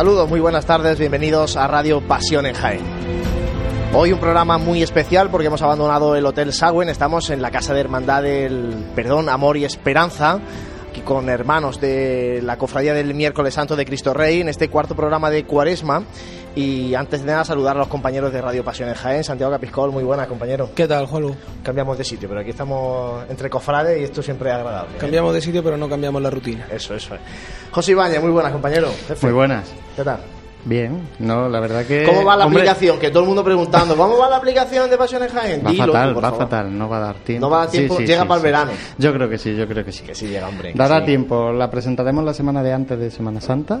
Saludos, muy buenas tardes, bienvenidos a Radio Pasión en Jaén. Hoy un programa muy especial porque hemos abandonado el Hotel Sagüen, estamos en la Casa de Hermandad del Perdón, Amor y Esperanza, aquí con hermanos de la Cofradía del Miércoles Santo de Cristo Rey, en este cuarto programa de Cuaresma. Y antes de nada, saludar a los compañeros de Radio Pasión en Jaén, Santiago Capiscol, muy buenas, compañero. ¿Qué tal, Juanlu? Cambiamos de sitio, pero aquí estamos entre cofrades y esto siempre es agradable. ¿eh? Cambiamos de sitio, pero no cambiamos la rutina. Eso, eso es. José Ibañez, muy buenas, compañero. Jefe. Muy buenas. ¿Qué tal? Bien, no, la verdad que. ¿Cómo va la hombre, aplicación? Que todo el mundo preguntando, ¿cómo va la aplicación de Pasión en Jaén? Va Dilo tú, fatal, por va favor. fatal, no va a dar tiempo. No va a dar tiempo, llega para el verano. Yo creo que sí, yo creo que sí. Que sí llega, hombre. Dará sí. tiempo, la presentaremos la semana de antes de Semana Santa,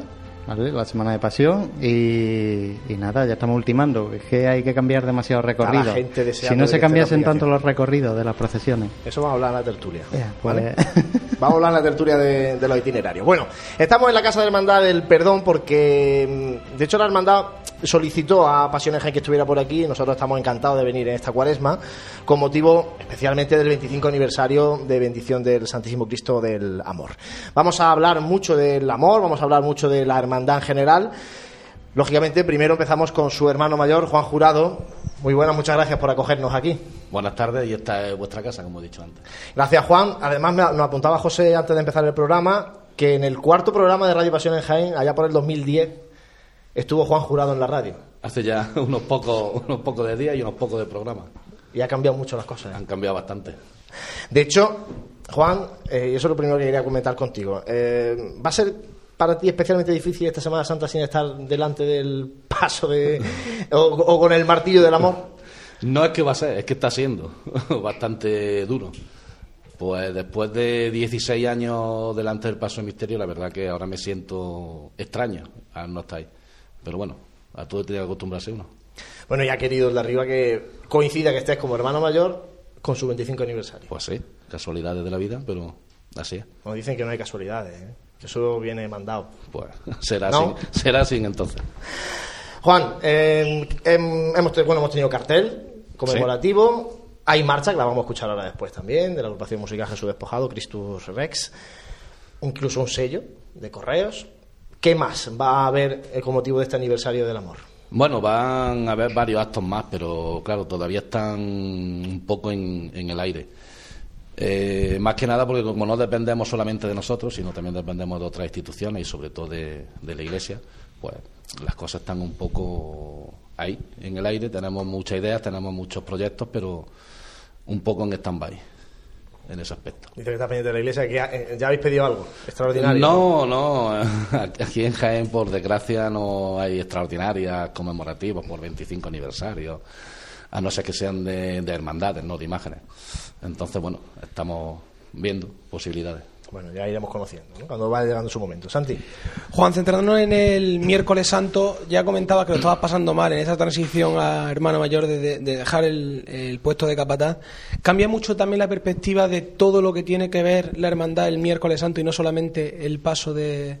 ¿vale? La semana de Pasión y, y nada, ya estamos ultimando. Es que hay que cambiar demasiado recorrido. la gente deseando Si no se cambiasen tanto los recorridos de las procesiones. Eso vamos a hablar en la tertulia. Pues- ¿vale? Vamos a hablar en la tertulia de, de los itinerarios. Bueno, estamos en la Casa de Hermandad del Perdón porque, mm, de hecho, la Hermandad solicitó a Jaén que estuviera por aquí y nosotros estamos encantados de venir en esta cuaresma con motivo especialmente del 25 aniversario de bendición del Santísimo Cristo del Amor. Vamos a hablar mucho del amor, vamos a hablar mucho de la hermandad en general. Lógicamente, primero empezamos con su hermano mayor, Juan Jurado. Muy buenas, muchas gracias por acogernos aquí. Buenas tardes y esta es vuestra casa, como he dicho antes. Gracias, Juan. Además, me- nos apuntaba José antes de empezar el programa que en el cuarto programa de Radio Pasión en Jaén, allá por el 2010, estuvo Juan Jurado en la radio. Hace ya unos pocos, unos pocos de días y unos pocos de programa. Y ha cambiado mucho las cosas. ¿eh? Han cambiado bastante. De hecho, Juan, eh, y eso es lo primero que quería comentar contigo. eh, ¿Va a ser para ti especialmente difícil esta Semana Santa sin estar delante del paso de. o, o con el martillo del amor? No es que va a ser, es que está siendo bastante duro. Pues después de 16 años delante del paso de misterio, la verdad que ahora me siento extraño al no estar ahí. Pero bueno, a todo tiene que acostumbrarse uno. Bueno, ya querido el de arriba que coincida que estés como hermano mayor con su 25 aniversario. Pues sí, casualidades de la vida, pero así es. Como dicen que no hay casualidades, ¿eh? que eso viene mandado. Pues será ¿No? así, será así entonces. Juan, eh, hem- hemos, bueno, hemos tenido cartel conmemorativo. Hay marcha, que la vamos a escuchar ahora después también, de la agrupación musical Jesús Despojado, Christus Rex. Incluso un sello de correos. ¿Qué más va a haber eh, con motivo de este aniversario del amor? Bueno, van a haber varios actos más, pero claro, todavía están un poco en, en el aire. Eh, más que nada porque como no dependemos solamente de nosotros, sino también dependemos de otras instituciones y sobre todo de, de la Iglesia, pues las cosas están un poco ahí, en el aire. Tenemos muchas ideas, tenemos muchos proyectos, pero un poco en stand-by en ese aspecto. Dice que está pendiente de la iglesia, que ya, eh, habéis pedido algo extraordinario. No, no. Aquí en Jaén, por desgracia, no hay extraordinarias conmemorativas por 25 aniversario, a no ser que sean de, de hermandades, no de imágenes. Entonces, bueno, estamos viendo posibilidades. Bueno, ya iremos conociendo, ¿no? cuando vaya llegando su momento. Santi. Juan, centrándonos en el miércoles santo, ya comentaba que lo estabas pasando mal en esa transición a hermano mayor de, de- de dejar el puesto de capataz. Cambia mucho también la perspectiva de todo lo que tiene que ver la hermandad el miércoles santo y no solamente el paso de,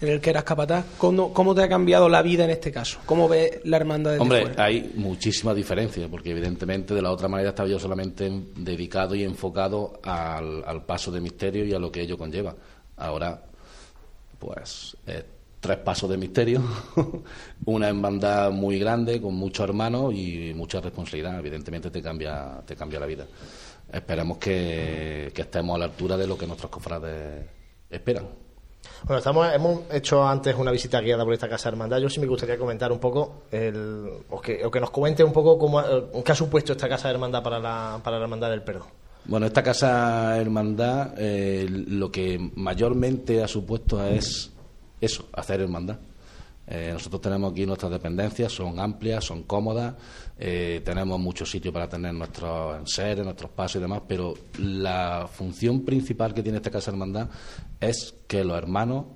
en el que eras capataz. ¿Cómo, cómo te ha cambiado la vida en este caso? ¿Cómo ves la hermandad desde Hombre, fuera? hay muchísima diferencia, porque evidentemente de la otra manera estaba yo solamente dedicado y enfocado al, al paso de misterio y a lo que ello conlleva. Ahora, pues, eh, tres pasos de misterio, una hermandad muy grande, con muchos hermanos y mucha responsabilidad. Evidentemente te cambia, te cambia la vida. Esperemos que, que estemos a la altura de lo que nuestros cofrades esperan. Bueno, estamos, hemos hecho antes una visita guiada por esta casa de hermandad. Yo sí me gustaría comentar un poco, el, o, que, o que nos comente un poco cómo, eh, qué ha supuesto esta casa de hermandad para la, para la hermandad del perdón. Bueno, esta casa hermandad eh, lo que mayormente ha supuesto es eso, hacer hermandad. Eh, nosotros tenemos aquí nuestras dependencias, son amplias, son cómodas, eh, tenemos muchos sitios para tener nuestros enseres, nuestros pasos y demás, pero la función principal que tiene esta casa hermandad es que los hermanos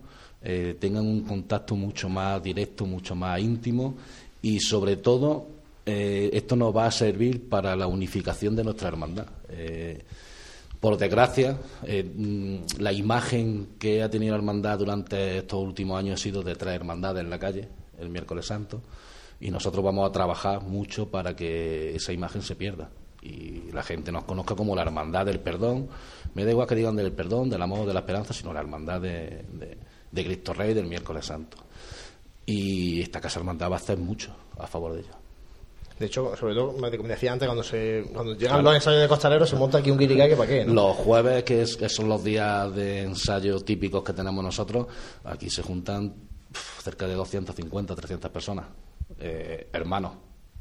eh, tengan un contacto mucho más directo, mucho más íntimo y sobre todo eh, esto nos va a servir para la unificación de nuestra hermandad. Por desgracia, eh, mm, la imagen que ha tenido la hermandad durante estos últimos años ha sido de tres hermandades en la calle, el miércoles santo, y nosotros vamos a trabajar mucho para que esa imagen se pierda y la gente nos conozca como la hermandad del perdón. Me da igual que digan del perdón, del amor, de la esperanza, sino la hermandad de, de- de Cristo Rey del miércoles santo. y esta Casa Hermandad va a hacer mucho a favor de ello. De hecho, sobre todo, como decía antes, cuando se cuando llegan los ensayos de costaleros se monta aquí un guirigay que para qué, ¿no? Los jueves, que, es- que son los días de ensayo típicos que tenemos nosotros, aquí se juntan cerca de 250, 300 personas, eh, hermanos.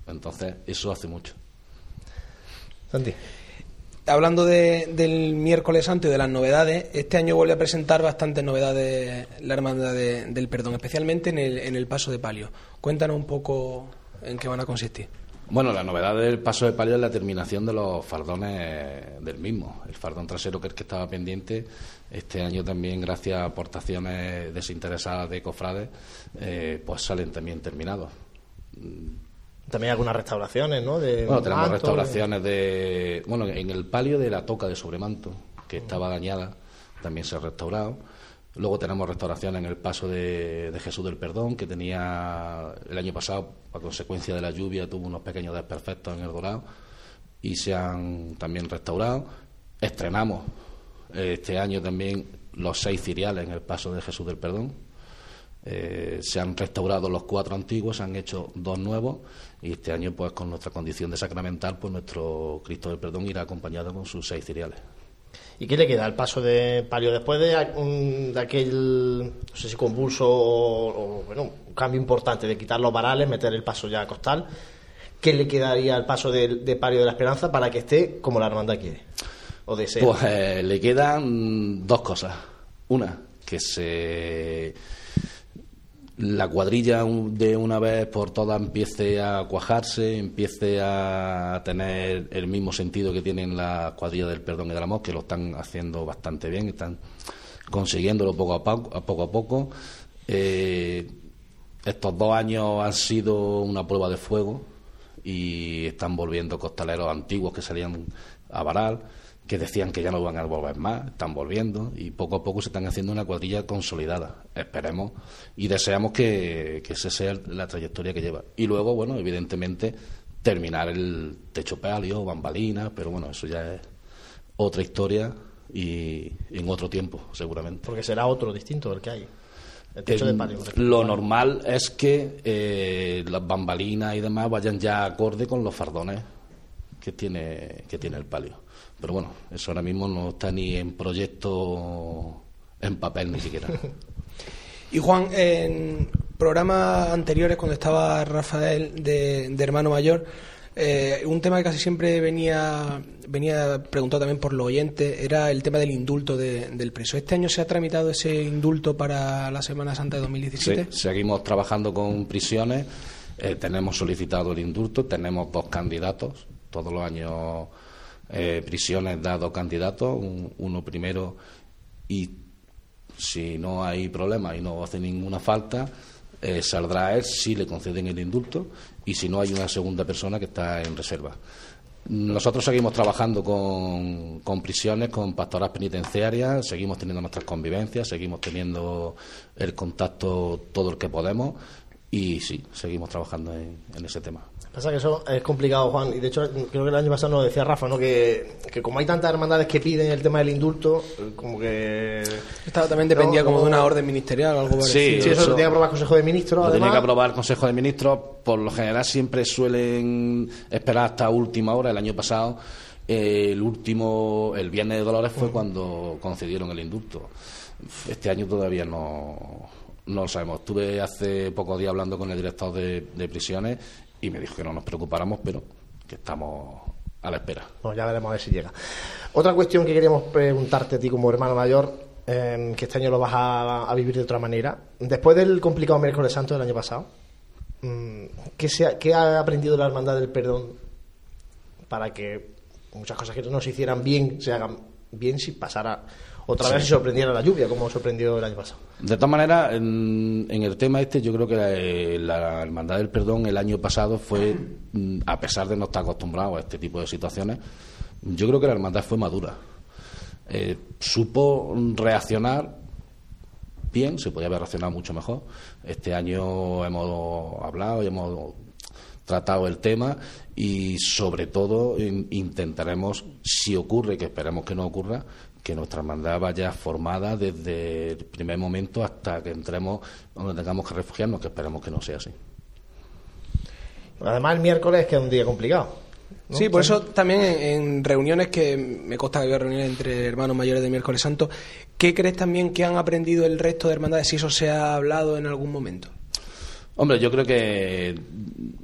Entonces, eso hace mucho. Santi. Hablando de- del miércoles santo y de las novedades, este año vuelve a presentar bastantes novedades la Hermandad de- del Perdón, especialmente en el, en el paso de palio. Cuéntanos un poco en qué van a consistir. Bueno, la novedad del paso de palio es la terminación de los fardones del mismo. El fardón trasero, que es el que estaba pendiente, este año también, gracias a aportaciones desinteresadas de cofrades, eh, pues salen también terminados. También hay algunas restauraciones, ¿no? De Bueno, tenemos manto, restauraciones de. Bueno, en el palio de la toca de sobremanto, que estaba dañada, también se ha restaurado. Luego tenemos restauración en el paso de, Jesús del Perdón, que tenía el año pasado, a consecuencia de la lluvia, tuvo unos pequeños desperfectos en el dorado y se han también restaurado. Estrenamos eh, este año también los seis ciriales en el paso de Jesús del Perdón. Eh, se han restaurado los cuatro antiguos, se han hecho dos nuevos y este año, pues con nuestra condición de sacramental, pues nuestro Cristo del Perdón irá acompañado con sus seis ciriales. ¿Y qué le queda al paso de palio después de, un- de aquel, no sé si convulso o, bueno, un cambio importante de quitar los varales, meter el paso ya a costal? ¿Qué le quedaría al paso de, de palio de la esperanza para que esté como la hermandad quiere? O desea. Pues eh, le quedan dos cosas. Una, que se la cuadrilla de una vez por todas empiece a cuajarse, empiece a tener el mismo sentido que tienen la cuadrilla del perdón y del amor, que lo están haciendo bastante bien, están consiguiéndolo poco a poco. A poco, a poco. Eh, estos dos años han sido una prueba de fuego y están volviendo costaleros antiguos que salían a varar, que decían que ya no van a volver más, están volviendo y poco a poco se están haciendo una cuadrilla consolidada. Esperemos y deseamos que, que esa sea la trayectoria que lleva. Y luego, bueno, evidentemente, terminar el techo palio, bambalinas, pero bueno, eso ya es otra historia y en otro tiempo, seguramente. Porque será otro distinto del que hay. El techo de Eh, palio. Lo normal es que eh, las bambalinas y demás vayan ya acorde con los fardones que tiene, que tiene el palio. Pero bueno, eso ahora mismo no está ni en proyecto en papel ni siquiera. Y Juan, en programas anteriores, cuando estaba Rafael de, de Hermano Mayor, eh, un tema que casi siempre venía, venía preguntado también por los oyentes era el tema del indulto de- del preso. ¿Este año se ha tramitado ese indulto para la Semana Santa de 2017? Sí, seguimos trabajando con prisiones, eh, tenemos solicitado el indulto, tenemos dos candidatos, todos los años eh, prisiones da dos candidatos, un- uno primero y si no hay problema y no hace ninguna falta, eh, saldrá él si le conceden el indulto y si no hay una segunda persona que está en reserva. Nosotros seguimos trabajando con, con prisiones, con pastoras penitenciarias, seguimos teniendo nuestras convivencias, seguimos teniendo el contacto todo el que podemos y sí, seguimos trabajando en, en ese tema. Pasa que eso es complicado, Juan, y de hecho creo que el año pasado nos decía Rafa, ¿no? Que, que como hay tantas hermandades que piden el tema del indulto, como que... Esta también dependía No, como de una orden ministerial o algo Sí, parecido. Sí, eso, eso- lo tiene que aprobar el Consejo de Ministros, Lo tiene además. que aprobar el Consejo de Ministros. Por lo general siempre suelen esperar hasta última hora. El año pasado, el último, el Viernes de Dolores fue cuando concedieron el indulto. Este año todavía no, no lo sabemos. Estuve hace pocos días hablando con el director de, prisiones y me dijo que no nos preocupáramos, pero que estamos a la espera. Bueno, ya veremos a ver si llega. Otra cuestión que queríamos preguntarte a ti como hermano mayor, eh, que este año lo vas a, a vivir de otra manera. Después del complicado miércoles santo del año pasado, mm, ¿qué, se ha, qué ha aprendido la hermandad del perdón para que muchas cosas que no se hicieran bien se hagan bien si pasara otra vez y sorprendiera la lluvia, como sorprendió el año pasado? De todas maneras, en, en el tema este, yo creo que la, la Hermandad del Perdón el año pasado fue, mm, a pesar de no estar acostumbrado a este tipo de situaciones, yo creo que la Hermandad fue madura. Eh, supo reaccionar bien, se podía haber reaccionado mucho mejor. Este año hemos hablado y hemos tratado el tema y sobre todo in- intentaremos, si ocurre, que esperemos que no ocurra, que nuestra hermandad vaya formada desde el primer momento hasta que entremos donde tengamos que refugiarnos, que esperemos que no sea así. Además, el miércoles, que es un día complicado. Sí, por eso también en, reuniones que me consta que había reuniones entre hermanos mayores de miércoles santo, ¿qué crees también que han aprendido el resto de hermandades si eso se ha hablado en algún momento? Hombre, yo creo que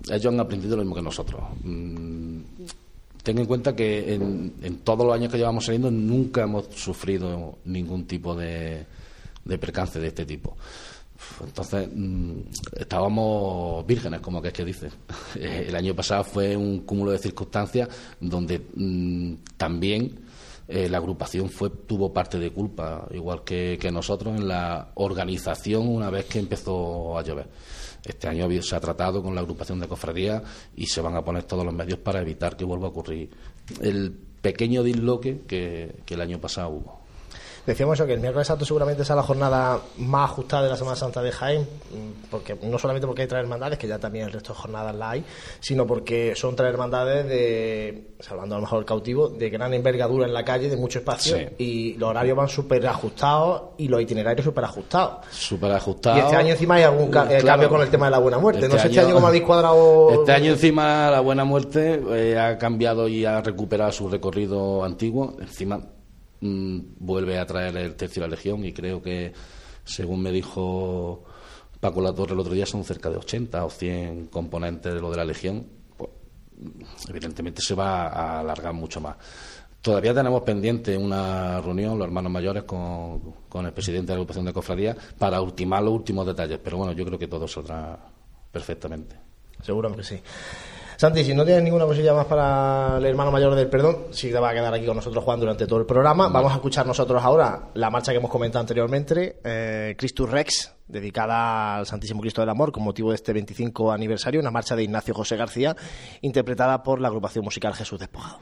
ellos han aprendido lo mismo que nosotros. Ten en cuenta que en, todos los años que llevamos saliendo nunca hemos sufrido ningún tipo de, de percance de este tipo. Entonces, mm, estábamos vírgenes, como que es que dice. El año pasado fue un cúmulo de circunstancias donde mm, también eh, la agrupación fue tuvo parte de culpa, igual que, que, nosotros, en la organización una vez que empezó a llover. Este año se ha tratado con la agrupación de cofradías y se van a poner todos los medios para evitar que vuelva a ocurrir el pequeño disloque que el año pasado hubo. Decíamos eso, que el miércoles santo seguramente sea la jornada más ajustada de la Semana Santa de Jaén, porque no solamente porque hay tres hermandades, que ya también el resto de jornadas la hay, sino porque son tres hermandades de, salvando a lo mejor el cautivo, de gran envergadura en la calle, de mucho espacio, y los horarios van súper ajustados y los itinerarios súper ajustados. Súper ajustados. Y este año encima hay algún eh, cambio con el tema de la buena muerte. no este sé este año cómo habéis cuadrado. Este año encima la buena muerte eh, ha cambiado y ha recuperado su recorrido antiguo. Encima Mm, vuelve a traer el tercio de la Legión y creo que, según me dijo Paco La Torre el otro día, son cerca de 80 o 100 componentes de lo de la Legión. Pues, evidentemente se va a alargar mucho más. Todavía tenemos pendiente una reunión, los hermanos mayores, con, con el presidente de la agrupación de cofradía para ultimar los últimos detalles. Pero bueno, yo creo que todo saldrá perfectamente. Seguro que sí. Santi, si no tienes ninguna cosilla más para el hermano mayor del perdón, sí te va a quedar aquí con nosotros Juan durante todo el programa. Vamos a escuchar nosotros ahora la marcha que hemos comentado anteriormente, eh, Christus Rex, dedicada al Santísimo Cristo del Amor con motivo de este 25 aniversario, una marcha de Ignacio José García, interpretada por la agrupación musical Jesús Despojado.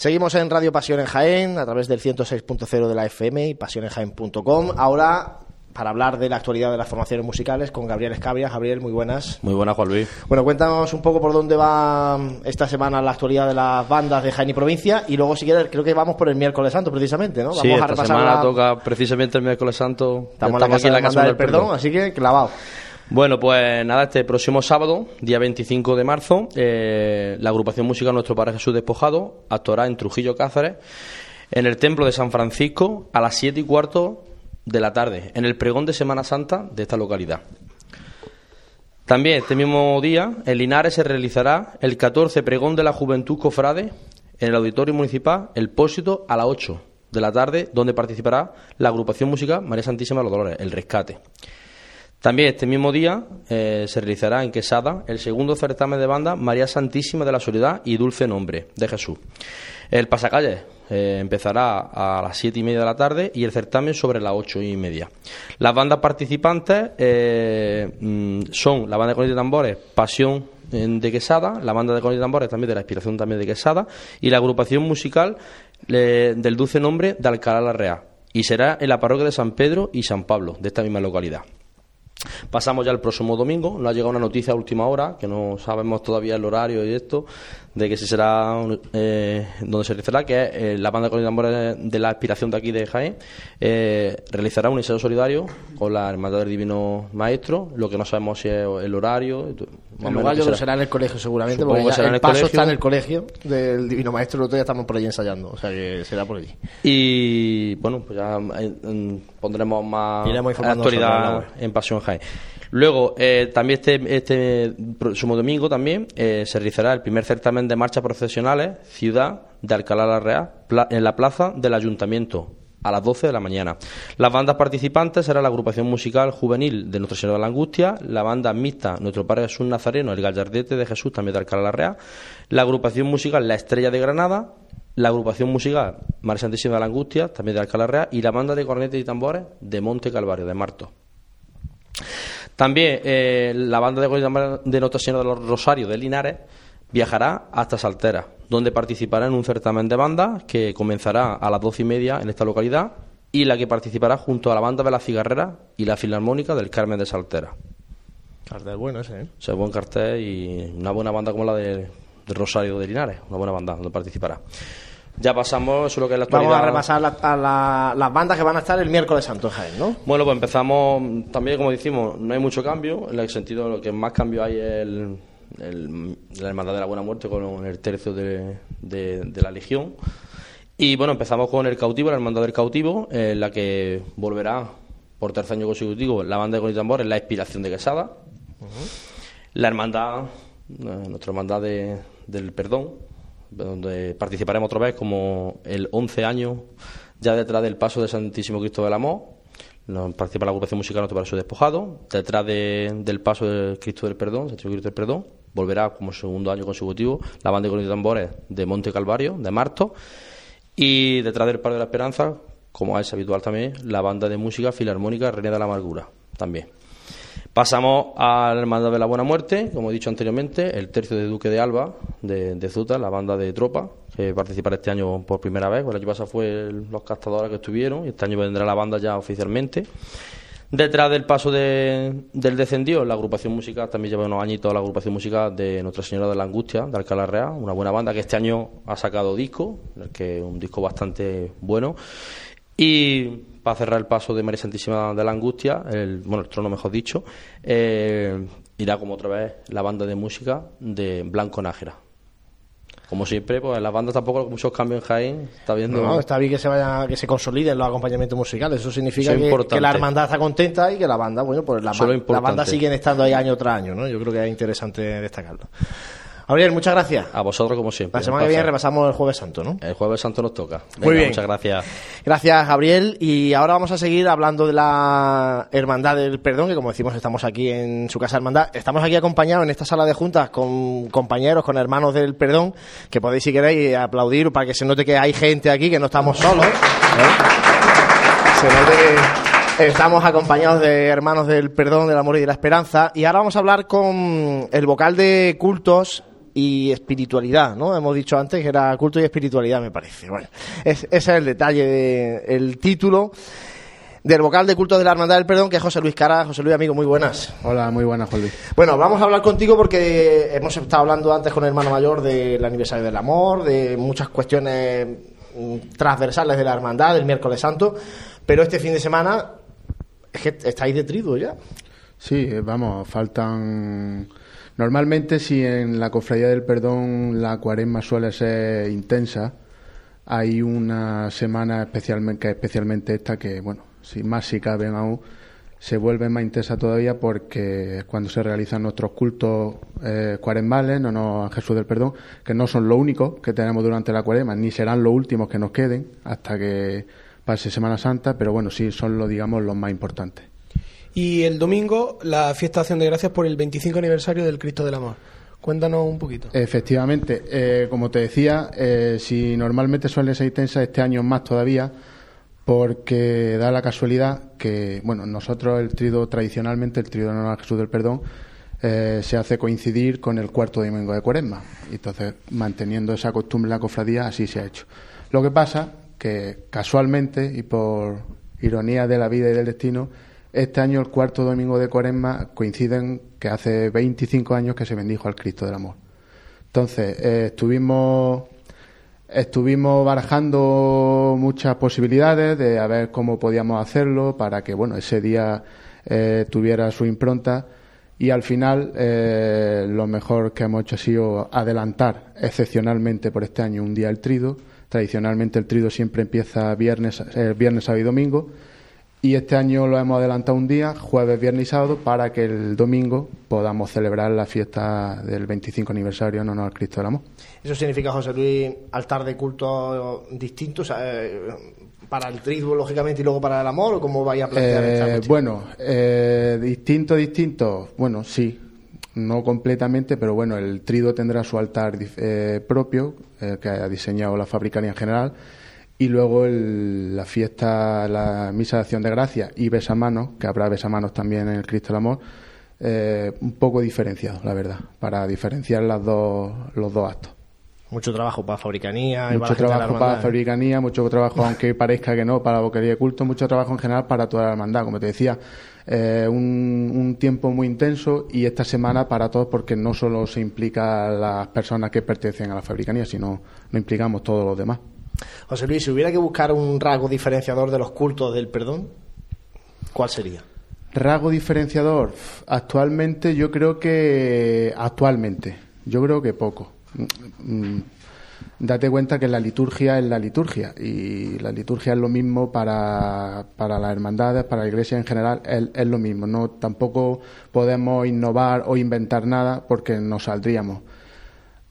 Seguimos en Radio Pasión en Jaén, a través del 106.0 de la FM y pasionenjaén.com. Ahora, para hablar de la actualidad de las formaciones musicales, con Gabriel Escabria. Gabriel, muy buenas. Muy buenas, Juan Luis. Bueno, cuéntanos un poco por dónde va esta semana la actualidad de las bandas de Jaén y provincia. Y luego, si quieres, creo que vamos por el miércoles santo, precisamente, ¿no? Vamos sí, a esta repasar semana la- toca precisamente el miércoles santo. Estamos, en la casa, aquí de la del perdón, así que clavado. Bueno, pues nada, este próximo sábado, día 25 de marzo, eh, la agrupación musical Nuestro Padre Jesús Despojado actuará en Trujillo Cáceres, en el Templo de San Francisco, a las 7 y cuarto de la tarde, en el pregón de Semana Santa de esta localidad. También este mismo día, en Linares se realizará el 14 pregón de la Juventud Cofrade en el Auditorio Municipal El Pósito a las 8 de la tarde, donde participará la agrupación musical María Santísima de los Dolores, El Rescate. También este mismo día eh, se realizará en Quesada el segundo certamen de banda María Santísima de la Soledad y Dulce Nombre de Jesús. El pasacalle eh, empezará a las siete y media de la tarde y el certamen sobre las ocho y media. Las bandas participantes eh, mm, son la banda de cornetas y tambores Pasión de Quesada, la banda de cornetas y tambores también de la Inspiración también de Quesada y la agrupación musical del Dulce Nombre de Alcalá la Real. Y será en la parroquia de San Pedro y San Pablo, de esta misma localidad. Pasamos ya al próximo domingo. Nos ha llegado una noticia a última hora, que no sabemos todavía el horario y esto, de que se será eh, donde se realizará, que es eh, la banda con tambores de la aspiración de aquí de Jaén, eh, realizará un ensayo solidario con la Hermandad del Divino Maestro. Lo que no sabemos si es el horario. El lugar yo será. será en el colegio seguramente, Supongo porque que ya será en el paso colegio. está en el colegio del Divino Maestro, el otro día estamos por allí ensayando, o sea que será por allí. Y bueno, pues ya eh, mm, pondremos más actualidad en Pasión Jaén. Luego, eh, también este, este próximo domingo también eh, se realizará el primer certamen de marchas profesionales Ciudad de Alcalá la Real en la plaza del Ayuntamiento a las 12 de la mañana. Las bandas participantes serán la agrupación musical juvenil de Nuestra Señora de la Angustia, la banda mixta Nuestro Padre Jesús Nazareno, el Gallardete de Jesús, también de Alcalá la Real, la agrupación musical La Estrella de Granada, la agrupación musical María Santísima de la Angustia, también de Alcalá Real, y la banda de cornetas y tambores de Monte Calvario, de Marto. También eh, la banda de de Nuestra Señora de los Rosarios de Linares viajará hasta Saltera, donde participará en un certamen de bandas que comenzará a las doce y media en esta localidad y la que participará junto a la banda de la Cigarrera y la Filarmónica del Carmen de Saltera. Cartel bueno ese, ¿eh? O sea, buen cartel y una buena banda como la de, de Rosario de Linares, una buena banda donde participará. Ya pasamos, lo que es la actualidad. Vamos a repasar la- a la- las bandas que van a estar el miércoles santo en Jaén, ¿no? Bueno, pues empezamos, también como decimos, no hay mucho cambio, en el sentido de lo que más cambio hay es el, el- la Hermandad de la Buena Muerte con el tercio de, de- de la Legión. Y bueno, empezamos con el cautivo, la Hermandad del Cautivo, en la que volverá por tercer año consecutivo la banda de con tambores, la inspiración de Quesada. La hermandad, eh, nuestra hermandad de- del perdón, donde participaremos otra vez como el 11 año ya detrás del paso de Santísimo Cristo del Amor. Nos participa la agrupación musical Nuestro Paraíso Despojado. Detrás de- del paso del Cristo del Perdón, Santísimo Cristo del Perdón, volverá como segundo año consecutivo la banda de y tambores de Monte Calvario, de Marto. Y detrás del Par de la Esperanza, como es habitual también, la banda de música filarmónica Reina de la Amargura, también. Pasamos a la Hermandad de la Buena Muerte, como he dicho anteriormente, el tercio de Duque de Alba, de, de Zuta, la banda de tropa, que participará este año por primera vez. El año pasado fue los castadores que estuvieron y este año vendrá la banda ya oficialmente. Detrás del paso de- del descendido, la agrupación musical, también lleva unos añitos la agrupación musical de Nuestra Señora de la Angustia, de Alcalá Real, una buena banda que este año ha sacado disco, que es un disco bastante bueno. Y para cerrar el paso de María Santísima de la Angustia, el, bueno, el trono mejor dicho, eh, irá como otra vez la banda de música de Blanco Nájera. Como siempre, pues en las bandas tampoco hay muchos cambios en Jaén, está viendo... No, está bien que se vaya, que se consoliden los acompañamientos musicales. Eso significa Eso es que, la hermandad está contenta y que la banda, bueno, pues la, la banda siguen estando ahí año tras año, ¿no? Yo creo que es interesante destacarlo. Gabriel, muchas gracias. A vosotros, como siempre. La semana que viene repasamos el Jueves Santo, ¿no? El Jueves Santo nos toca. Muy bien. Muchas gracias. Gracias, Gabriel. Y ahora vamos a seguir hablando de la Hermandad del Perdón, que como decimos, estamos aquí en su casa hermandad. Estamos aquí acompañados en esta sala de juntas con compañeros, con hermanos del Perdón, que podéis, si queréis, aplaudir para que se note que hay gente aquí, que no estamos solos. ¿eh? Se note que estamos acompañados de hermanos del Perdón, del Amor y de la Esperanza. Y ahora vamos a hablar con el vocal de cultos y espiritualidad, ¿no? Hemos dicho antes que era culto y espiritualidad, me parece. Bueno, ese es el detalle del título del vocal de culto de la Hermandad del Perdón, que es José Luis Cara. José Luis, amigo, muy buenas. Hola, muy buenas, Juan Luis. Bueno, vamos a hablar contigo porque hemos estado hablando antes con el hermano mayor del aniversario del amor, de muchas cuestiones mm, transversales de la hermandad, del miércoles santo, pero este fin de semana es que estáis de triduo ya. Sí, vamos, faltan... Normalmente si en la cofradía del perdón la cuaresma suele ser intensa, hay una semana especialmente, especialmente esta que, bueno, si más si caben aún, se vuelve más intensa todavía porque cuando se realizan nuestros cultos eh, cuaresmales, no, no, a Jesús del Perdón, que no son los únicos que tenemos durante la cuaresma, ni serán los últimos que nos queden hasta que pase Semana Santa, pero bueno, sí son los, digamos, los más importantes. Y el domingo, la fiesta de acción de gracias por el 25 aniversario del Cristo del Amor. Cuéntanos un poquito. Efectivamente, eh, como te decía, eh, si normalmente suele ser intensa, este año más todavía, porque da la casualidad que, bueno, nosotros el trido, tradicionalmente, el trido de honor Jesús del Perdón, eh, se hace coincidir con el cuarto domingo de Cuaresma. Entonces, manteniendo esa costumbre en la cofradía, así se ha hecho. Lo que pasa que, casualmente, y por ironía de la vida y del destino, este año, el cuarto domingo de Cuaresma, coinciden que hace 25 años que se bendijo al Cristo del Amor. Entonces, eh, estuvimos Estuvimos barajando muchas posibilidades de a ver cómo podíamos hacerlo para que bueno ese día eh, tuviera su impronta y al final eh, lo mejor que hemos hecho ha sido adelantar excepcionalmente por este año un día el trido. Tradicionalmente el trido siempre empieza viernes, viernes, sábado y domingo y este año lo hemos adelantado un día, jueves, viernes y sábado, para que el domingo podamos celebrar la fiesta del 25 aniversario en honor al Cristo del Amor. ¿Eso significa, José Luis, altar de culto distinto eh, para el triduo, lógicamente, y luego para el amor? ¿O cómo vaya a plantear eh, Bueno, eh, distinto, distinto. Bueno, sí, no completamente, pero bueno, el triduo tendrá su altar eh, propio, que ha diseñado la fabricaría en general y luego la fiesta, la misa de acción de gracia y besamanos, que habrá besamanos también en el Cristo del Amor, eh, un poco diferenciado, la verdad, para diferenciar las dos, los dos actos. Mucho trabajo para fabricanía. Mucho trabajo para fabricanía, mucho trabajo, aunque parezca que no, para la boquería de culto, mucho trabajo en general para toda la hermandad. Como te decía, eh, un, un, tiempo muy intenso y esta semana para todos porque no solo se implica las personas que pertenecen a la fabricanía, sino nos implicamos todos los demás. José Luis, si hubiera que buscar un rasgo diferenciador de los cultos del perdón, ¿cuál sería? Rasgo diferenciador, actualmente yo creo que actualmente, yo creo que poco. Mm, date cuenta que la liturgia es la liturgia y la liturgia es lo mismo para, para las hermandades, para la iglesia en general, es, es lo mismo. No tampoco podemos innovar o inventar nada porque nos saldríamos.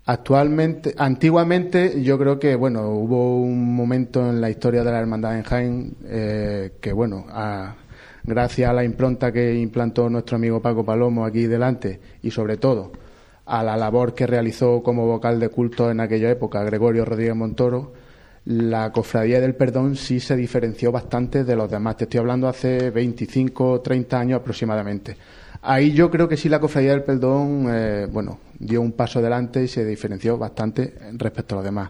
Actualmente, antiguamente, yo creo que, bueno, hubo un momento en la historia de la hermandad en Jaén eh, que, bueno, gracias a la impronta que implantó nuestro amigo Paco Palomo aquí delante y, sobre todo, a la labor que realizó como vocal de culto en aquella época Gregorio Rodríguez Montoro, la cofradía del perdón sí se diferenció bastante de los demás. Te estoy hablando hace 25, 30 años aproximadamente. Ahí yo creo que sí la cofradía del perdón, eh, bueno, dio un paso adelante y se diferenció bastante respecto a los demás.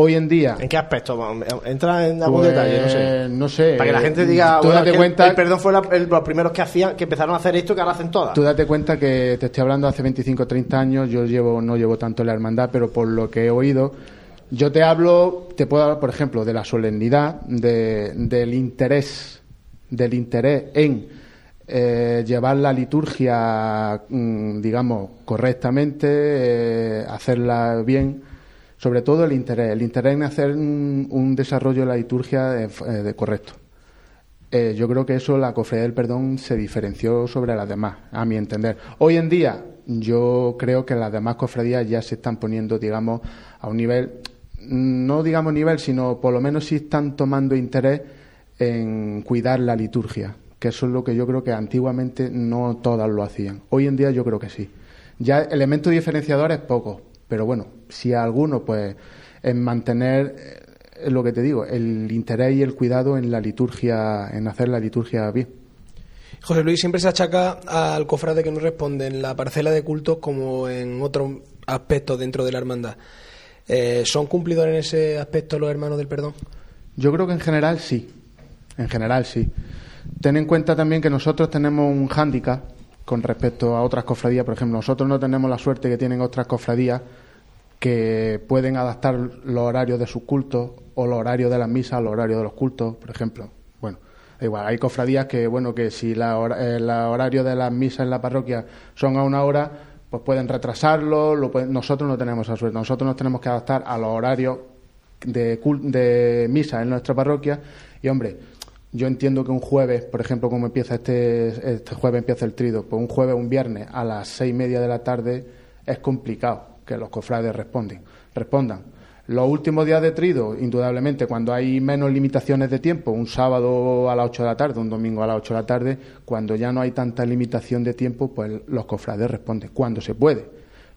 Hoy en día. ¿En qué aspecto? Entra en algún pues, detalle, no sé. No sé. Para que la gente diga, tú date cuenta, el, perdón fue los primeros que hacían, que empezaron a hacer esto que ahora hacen todas. Tú date cuenta que te estoy hablando hace 25 o 30 años, yo llevo, no llevo tanto la hermandad, pero por lo que he oído, yo te hablo, te puedo hablar, por ejemplo, de la solemnidad, de, del interés, del interés en eh, llevar la liturgia, mm, digamos, correctamente, eh, hacerla bien, sobre todo el interés, el interés en hacer un, desarrollo de la liturgia de, eh, correcto. yo creo que eso, la cofradía del perdón, se diferenció sobre las demás, a mi entender. Hoy en día, yo creo que las demás cofradías ya se están poniendo, digamos, a un nivel, no digamos nivel, sino por lo menos sí están tomando interés en cuidar la liturgia que eso es lo que yo creo que antiguamente no todas lo hacían. Hoy en día yo creo que sí. Ya elementos diferenciadores poco, pero bueno, si alguno, pues en mantener eh, lo que te digo, el interés y el cuidado en la liturgia, en hacer la liturgia bien. José Luis siempre se achaca al cofrade que no responde en la parcela de cultos como en otros aspectos dentro de la hermandad. Eh, ¿Son cumplidores en ese aspecto los hermanos del perdón? Yo creo que en general sí. En general sí. Ten en cuenta también que nosotros tenemos un hándicap con respecto a otras cofradías. Por ejemplo, nosotros no tenemos la suerte que tienen otras cofradías que pueden adaptar los horarios de sus cultos o los horarios de las misas a los horarios de los cultos, por ejemplo. Bueno, igual, hay cofradías que, bueno, que si la, el horario de las misas en la parroquia son a una hora, pues pueden retrasarlo. Lo nosotros no tenemos esa suerte. Nosotros nos tenemos que adaptar a los horarios de, de misa en nuestra parroquia. Y, hombre, yo entiendo que un jueves, por ejemplo, como empieza este, este jueves empieza el trido, pues un jueves, un viernes a las seis y media de la tarde es complicado que los cofrades responden, respondan. Los últimos días de trido, indudablemente, cuando hay menos limitaciones de tiempo, un sábado a las 8 de la tarde, un domingo a las 8 de la tarde, cuando ya no hay tanta limitación de tiempo, pues los cofrades responden, cuando se puede.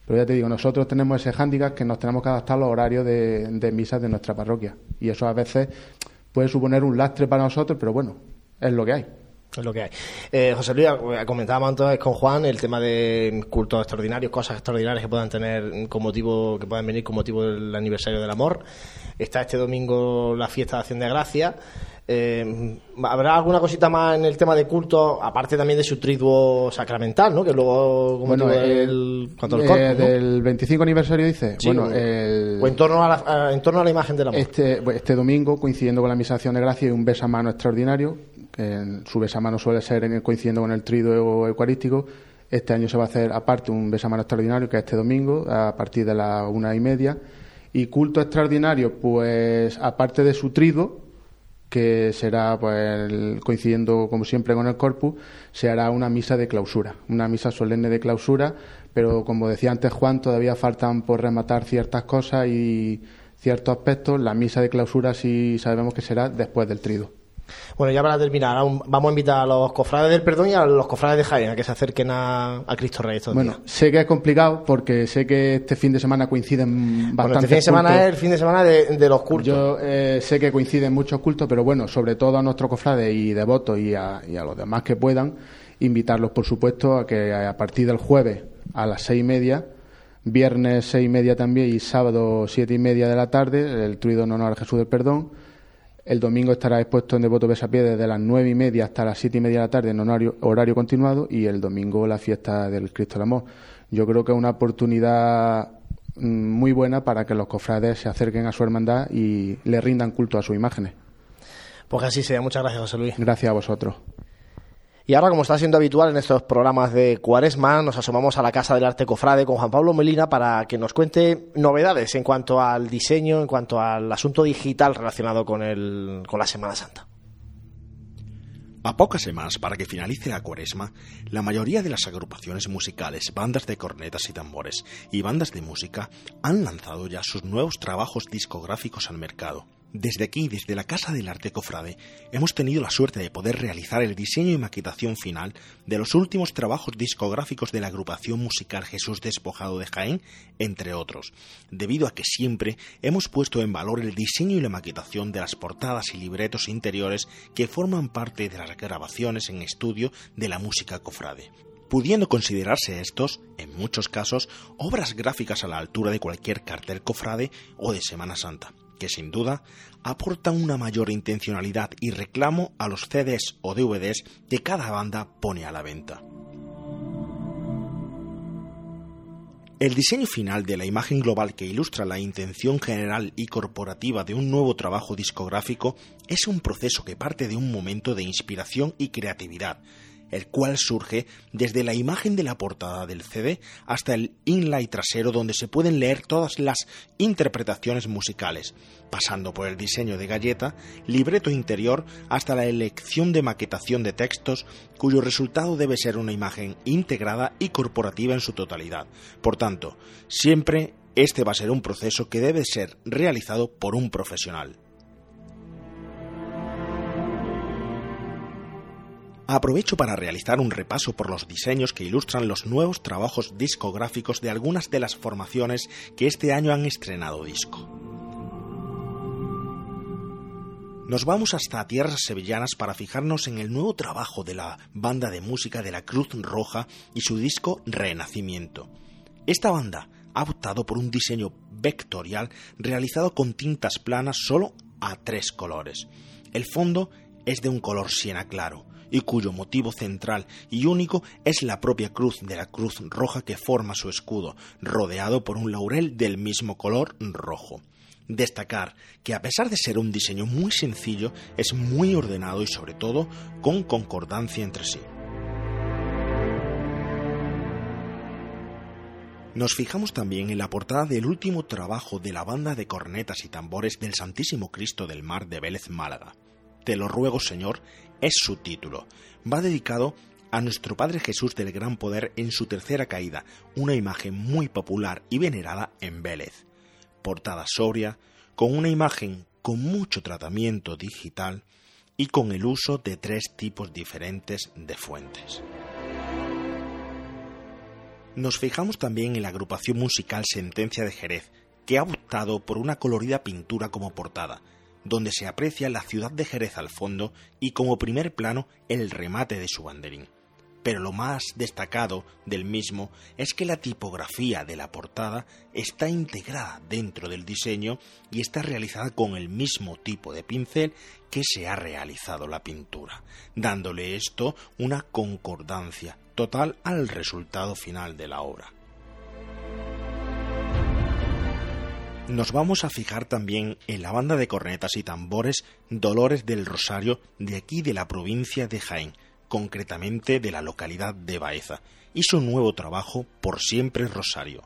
Pero ya te digo, nosotros tenemos ese hándicap que nos tenemos que adaptar a los horarios de, de misas de nuestra parroquia. Y eso a veces puede suponer un lastre para nosotros, pero bueno, es lo que hay. Es lo que hay. Eh, José Luis, eh, comentábamos antes con Juan el tema de cultos extraordinarios, cosas extraordinarias que puedan tener con motivo, que puedan venir con motivo del aniversario del amor. Está este domingo la fiesta de Acción de Gracia. Eh, ¿Habrá alguna cosita más en el tema de culto, aparte también de su triduo sacramental, ¿no? Que luego, bueno, el, el del 25 aniversario dice, bueno, o en torno a la, en torno a la imagen del amor. Este, este domingo, coincidiendo con la misa de Acción de Gracia, hay un mano extraordinario que su besamano suele ser coincidiendo con el trido eucarístico. Este año se va a hacer aparte un besamano extraordinario, que es este domingo, a partir de las una y media. Y culto extraordinario, pues aparte de su trido, que será pues coincidiendo como siempre con el corpus, se hará una misa de clausura, una misa solemne de clausura, pero como decía antes Juan, todavía faltan por rematar ciertas cosas y ciertos aspectos. La misa de clausura sí sabemos que será después del trido. Bueno, ya para terminar, vamos a invitar a los cofrades del perdón y a los cofrades de Jaén a que se acerquen a, Cristo Rey estos Bueno, sé que es complicado porque sé que este fin de semana coinciden bastante. este fin de semana es el fin de semana de, los cultos. Yo eh, sé que coinciden muchos cultos, pero bueno, sobre todo a nuestros cofrades y devotos y a, y a los demás que puedan, invitarlos, por supuesto, a que a partir del jueves a las seis y media viernes seis y media también y sábado siete y media de la tarde, el truido en honor a Jesús del Perdón, el domingo estará expuesto en Devoto Besapié desde las nueve y media hasta las siete y media de la tarde en horario, horario continuado y el domingo la fiesta del Cristo del Amor. Yo creo que es una oportunidad mm, muy buena para que los cofrades se acerquen a su hermandad y le rindan culto a sus imágenes. Pues así sea. Muchas gracias, José Luis. Gracias a vosotros. Y ahora, como está siendo habitual en estos programas de Cuaresma, nos asomamos a la Casa del Arte Cofrade con Juan Pablo Melina para que nos cuente novedades en cuanto al diseño, en cuanto al asunto digital relacionado con, el, con la Semana Santa. A pocas semanas para que finalice la cuaresma, la mayoría de las agrupaciones musicales, bandas de cornetas y tambores y bandas de música han lanzado ya sus nuevos trabajos discográficos al mercado. Desde aquí, desde la Casa del Arte Cofrade, hemos tenido la suerte de poder realizar el diseño y maquetación final de los últimos trabajos discográficos de la agrupación musical Jesús Despojado de Jaén, entre otros, debido a que siempre hemos puesto en valor el diseño y la maquetación de las portadas y libretos interiores que forman parte de las grabaciones en estudio de la música cofrade. Pudiendo considerarse estos, en muchos casos, obras gráficas a la altura de cualquier cartel cofrade o de Semana Santa que sin duda aportan una mayor intencionalidad y reclamo a los CDs o DVDs que cada banda pone a la venta. El diseño final de la imagen global que ilustra la intención general y corporativa de un nuevo trabajo discográfico es un proceso que parte de un momento de inspiración y creatividad, el cual surge desde la imagen de la portada del CD hasta el inlay trasero donde se pueden leer todas las interpretaciones musicales, pasando por el diseño de galleta, libreto interior hasta la elección de maquetación de textos cuyo resultado debe ser una imagen integrada y corporativa en su totalidad. Por tanto, siempre este va a ser un proceso que debe ser realizado por un profesional. Aprovecho para realizar un repaso por los diseños que ilustran los nuevos trabajos discográficos de algunas de las formaciones que este año han estrenado disco. Nos vamos hasta tierras sevillanas para fijarnos en el nuevo trabajo de la banda de música de la Cruz Roja y su disco Renacimiento. Esta banda ha optado por un diseño vectorial realizado con tintas planas solo a tres colores. El fondo es de un color siena claro, y cuyo motivo central y único es la propia cruz de la cruz roja que forma su escudo, rodeado por un laurel del mismo color rojo. Destacar que a pesar de ser un diseño muy sencillo, es muy ordenado y sobre todo con concordancia entre sí. Nos fijamos también en la portada del último trabajo de la banda de cornetas y tambores del Santísimo Cristo del Mar de Vélez Málaga. Te lo ruego, Señor, es su título. Va dedicado a nuestro Padre Jesús del Gran Poder en su tercera caída, una imagen muy popular y venerada en Vélez. Portada sobria, con una imagen con mucho tratamiento digital y con el uso de tres tipos diferentes de fuentes. Nos fijamos también en la agrupación musical Sentencia de Jerez, que ha optado por una colorida pintura como portada, donde se aprecia la ciudad de Jerez al fondo y como primer plano el remate de su banderín. Pero lo más destacado del mismo es que la tipografía de la portada está integrada dentro del diseño y está realizada con el mismo tipo de pincel que se ha realizado la pintura, dándole esto una concordancia total al resultado final de la obra. Nos vamos a fijar también en la banda de cornetas y tambores Dolores del Rosario de aquí de la provincia de Jaén, concretamente de la localidad de Baeza, y su nuevo trabajo Por siempre Rosario.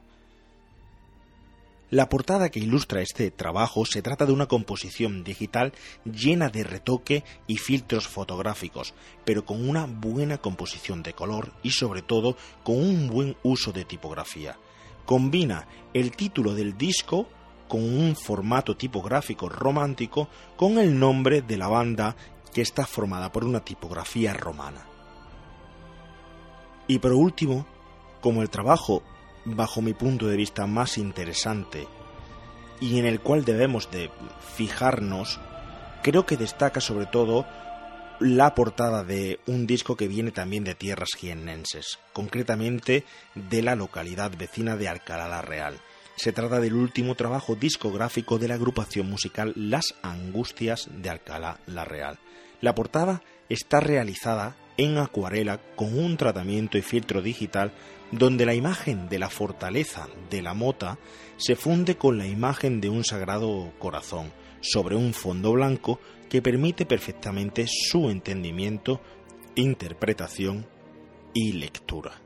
La portada que ilustra este trabajo se trata de una composición digital llena de retoque y filtros fotográficos, pero con una buena composición de color y sobre todo con un buen uso de tipografía. Combina el título del disco con un formato tipográfico romántico con el nombre de la banda que está formada por una tipografía romana. Y por último, como el trabajo bajo mi punto de vista más interesante y en el cual debemos de fijarnos, creo que destaca sobre todo la portada de un disco que viene también de tierras jiennenses, concretamente de la localidad vecina de Alcalá la Real. Se trata del último trabajo discográfico de la agrupación musical Las Angustias de Alcalá la Real. La portada está realizada en acuarela con un tratamiento y filtro digital donde la imagen de la fortaleza de la mota se funde con la imagen de un sagrado corazón sobre un fondo blanco que permite perfectamente su entendimiento, interpretación y lectura.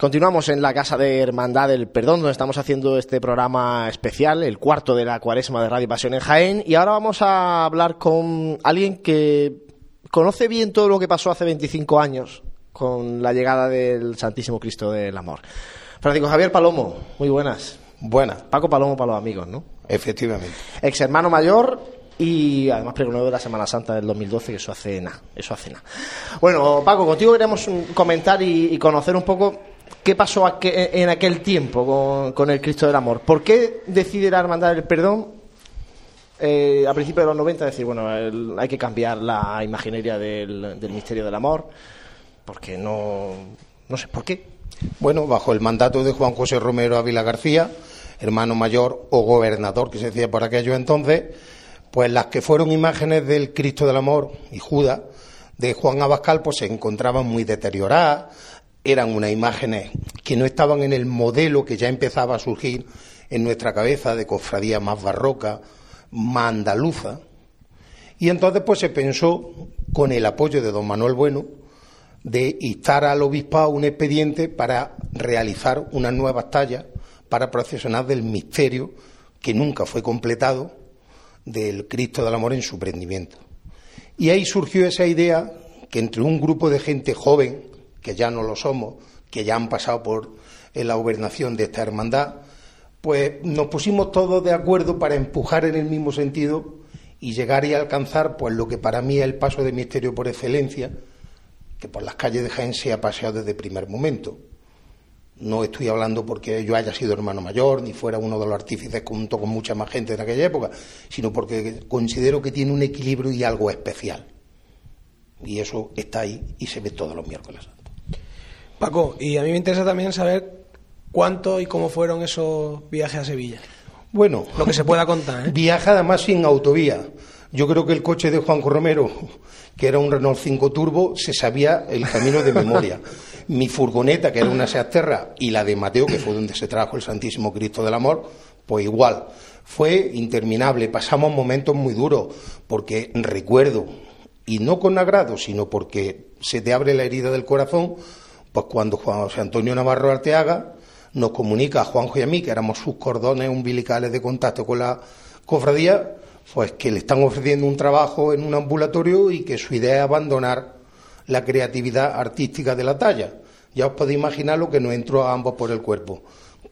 Continuamos en la Casa de Hermandad del Perdón, donde estamos haciendo este programa especial, el cuarto de la cuaresma de Radio Pasión en Jaén. Y ahora vamos a hablar con alguien que conoce bien todo lo que pasó hace 25 años con la llegada del Santísimo Cristo del Amor. Francisco Javier Palomo, muy buenas. Buenas. Paco Palomo para los amigos, ¿no? Efectivamente. Ex hermano mayor y además pregonero de la Semana Santa del 2012, que eso hace nada, eso hace nada. Bueno, Paco, contigo queremos comentar y conocer un poco ¿Qué pasó en aquel tiempo con, el Cristo del Amor? ¿Por qué decide la Hermandad del Perdón eh, a principios de los 90 decir, bueno, hay que cambiar la imaginería del, misterio del amor? Porque no, no sé, ¿por qué? Bueno, bajo el mandato de Juan José Romero Ávila García, hermano mayor o gobernador que se decía por aquello entonces, pues las que fueron imágenes del Cristo del Amor y Judas de Juan Abascal pues se encontraban muy deterioradas, eran unas imágenes que no estaban en el modelo que ya empezaba a surgir en nuestra cabeza de cofradía más barroca, más andaluza. Y entonces pues se pensó, con el apoyo de don Manuel Bueno, de instar al obispado un expediente para realizar unas nuevas tallas para procesionar del misterio que nunca fue completado del Cristo del Amor en su prendimiento. Y ahí surgió esa idea que entre un grupo de gente joven, que ya no lo somos, que ya han pasado por la gobernación de esta hermandad, pues nos pusimos todos de acuerdo para empujar en el mismo sentido y llegar y alcanzar pues lo que para mí es el paso de misterio por excelencia, que por las calles de Jaén se ha paseado desde el primer momento. No estoy hablando porque yo haya sido hermano mayor, ni fuera uno de los artífices junto con mucha más gente en aquella época, sino porque considero que tiene un equilibrio y algo especial. Y eso está ahí y se ve todos los miércoles. Paco, y a mí me interesa también saber cuánto y cómo fueron esos viajes a Sevilla. Bueno, Lo que se pueda contar, ¿eh? Viaja además sin autovía. Yo creo que el coche de Juanjo Romero, que era un Renault 5 Turbo, se sabía el camino de memoria. Mi furgoneta, que era una Seat Terra, y la de Mateo, que fue donde se trajo el Santísimo Cristo del Amor, pues igual. Fue interminable. Pasamos momentos muy duros, porque recuerdo, y no con agrado, sino porque se te abre la herida del corazón, pues cuando Juan José Antonio Navarro Arteaga nos comunica a Juanjo y a mí, que éramos sus cordones umbilicales de contacto con la cofradía, pues que le están ofreciendo un trabajo en un ambulatorio y que su idea es abandonar la creatividad artística de la talla. Ya os podéis imaginar lo que nos entró a ambos por el cuerpo.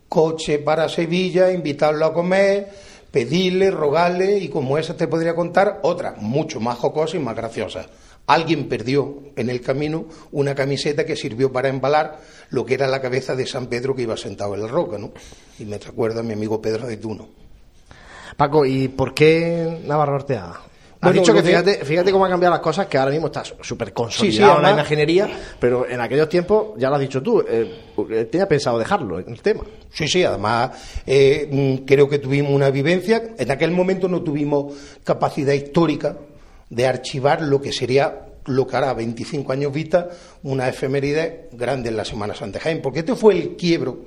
Coche para Sevilla, invitarlo a comer, pedirle, rogarle y como esa te podría contar otras, mucho más jocosas y más graciosas. Alguien perdió en el camino una camiseta que sirvió para embalar lo que era la cabeza de San Pedro que iba sentado en la roca, ¿no? Y me recuerda a mi amigo Pedro de Tuno. Paco, ¿y por qué Navarro Ortega? Has Bueno, dicho que fíjate, fíjate cómo han cambiado las cosas, que ahora mismo está súper Sí, sí, consolidado la imaginería, pero en aquellos tiempos, ya lo has dicho tú, eh, porque tenía pensado dejarlo, el tema. Sí, sí, además eh, mm, creo que tuvimos una vivencia. En aquel momento no tuvimos capacidad histórica de archivar lo que sería, lo que hará 25 años vista, una efeméride grande en la Semana Santa Jaén, porque este fue el quiebro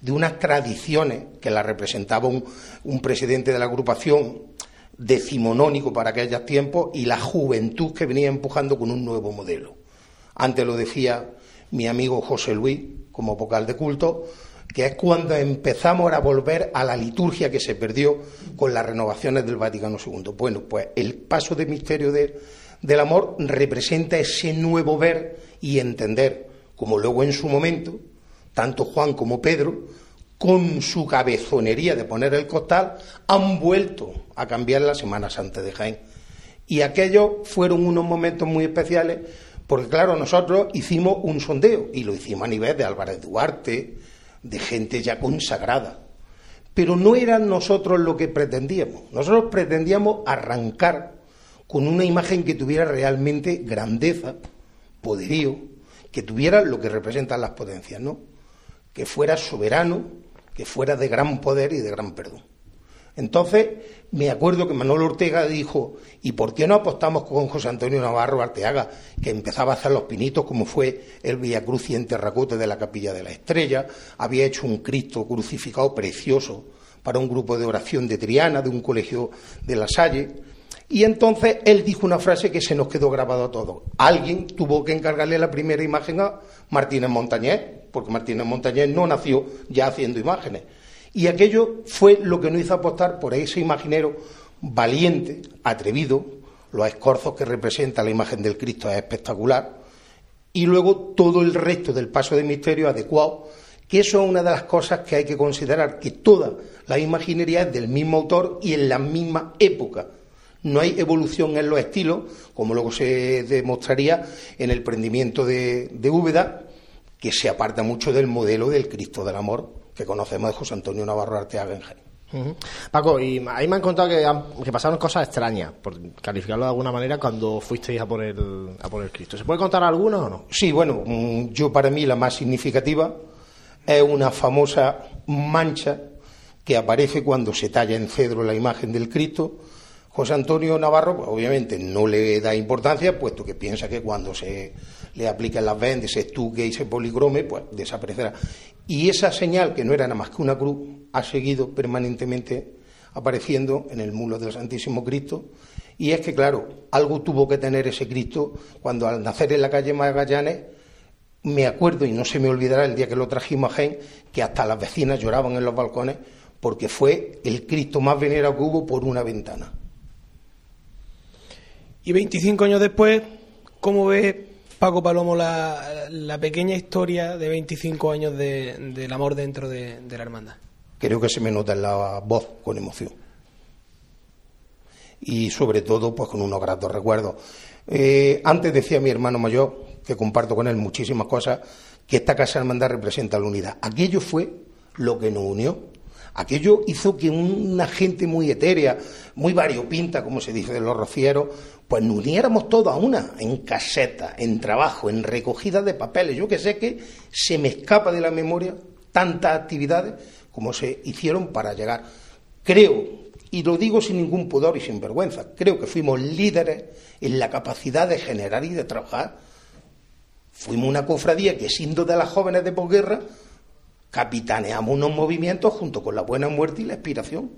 de unas tradiciones que la representaba un, un presidente de la agrupación decimonónico para aquellos tiempos y la juventud que venía empujando con un nuevo modelo. Antes lo decía mi amigo José Luis, como vocal de culto, que es cuando empezamos a volver a la liturgia que se perdió con las renovaciones del Vaticano II. Bueno, pues el paso de misterio de- del amor representa ese nuevo ver y entender, como luego en su momento, tanto Juan como Pedro, con su cabezonería de poner el costal, han vuelto a cambiar la Semana Santa de Jaén. Y aquellos fueron unos momentos muy especiales, porque claro, nosotros hicimos un sondeo, y lo hicimos a nivel de Álvarez Duarte, de gente ya consagrada. Pero no eran nosotros lo que pretendíamos. Nosotros pretendíamos arrancar con una imagen que tuviera realmente grandeza, poderío, que tuviera lo que representan las potencias, ¿no? Que fuera soberano, que fuera de gran poder y de gran perdón. Entonces, me acuerdo que Manuel Ortega dijo, ¿y por qué no apostamos con José Antonio Navarro Arteaga, que empezaba a hacer los pinitos como fue el Villa Cruci en terracota de la Capilla de la Estrella, había hecho un Cristo crucificado precioso para un grupo de oración de Triana, de un colegio de La Salle, y entonces él dijo una frase que se nos quedó grabado a todos. Alguien tuvo que encargarle la primera imagen a Martínez Montañés, porque Martínez Montañés no nació ya haciendo imágenes. Y aquello fue lo que nos hizo apostar por ese imaginero valiente, atrevido, los escorzos que representa la imagen del Cristo es espectacular, y luego todo el resto del paso de misterio adecuado, que eso es una de las cosas que hay que considerar, que toda la imaginería es del mismo autor y en la misma época. No hay evolución en los estilos, como luego se demostraría en el prendimiento de, de Úbeda, que se aparta mucho del modelo del Cristo del Amor que conocemos de José Antonio Navarro Arteaga en. Paco, y ahí me han contado que, han- que pasaron cosas extrañas, por calificarlo de alguna manera, cuando fuisteis a por el, a por el Cristo. ¿Se puede contar alguna o no? Sí, bueno, mm, yo para mí la más significativa es una famosa mancha que aparece cuando se talla en cedro la imagen del Cristo. José Antonio Navarro, obviamente, no le da importancia, puesto que piensa que cuando se le aplican las vendas, se estuque y se poligrome, pues desaparecerá. Y esa señal, que no era nada más que una cruz, ha seguido permanentemente apareciendo en el mulo del Santísimo Cristo. Y es que, claro, algo tuvo que tener ese Cristo cuando al nacer en la calle Magallanes, me acuerdo y no se me olvidará el día que lo trajimos a Jaén, que hasta las vecinas lloraban en los balcones porque fue el Cristo más venerado que hubo por una ventana. Y 25 años después, ¿cómo ve Paco Palomo la, pequeña historia de 25 años de- del amor dentro de, de la hermandad? Creo que se me nota en la voz con emoción. Y sobre todo, pues con unos gratos recuerdos. Eh, antes decía mi hermano mayor, que comparto con él muchísimas cosas, que esta Casa Hermandad representa la unidad. Aquello fue lo que nos unió. Aquello hizo que una gente muy etérea, muy variopinta, como se dice de los rocieros, pues nos uniéramos todos a una, en caseta, en trabajo, en recogida de papeles. Yo que sé que se me escapa de la memoria tantas actividades como se hicieron para llegar. Creo, y lo digo sin ningún pudor y sin vergüenza, creo que fuimos líderes en la capacidad de generar y de trabajar. Fuimos una cofradía que, siendo de las jóvenes de posguerra, capitaneamos unos movimientos junto con la buena muerte y la expiración.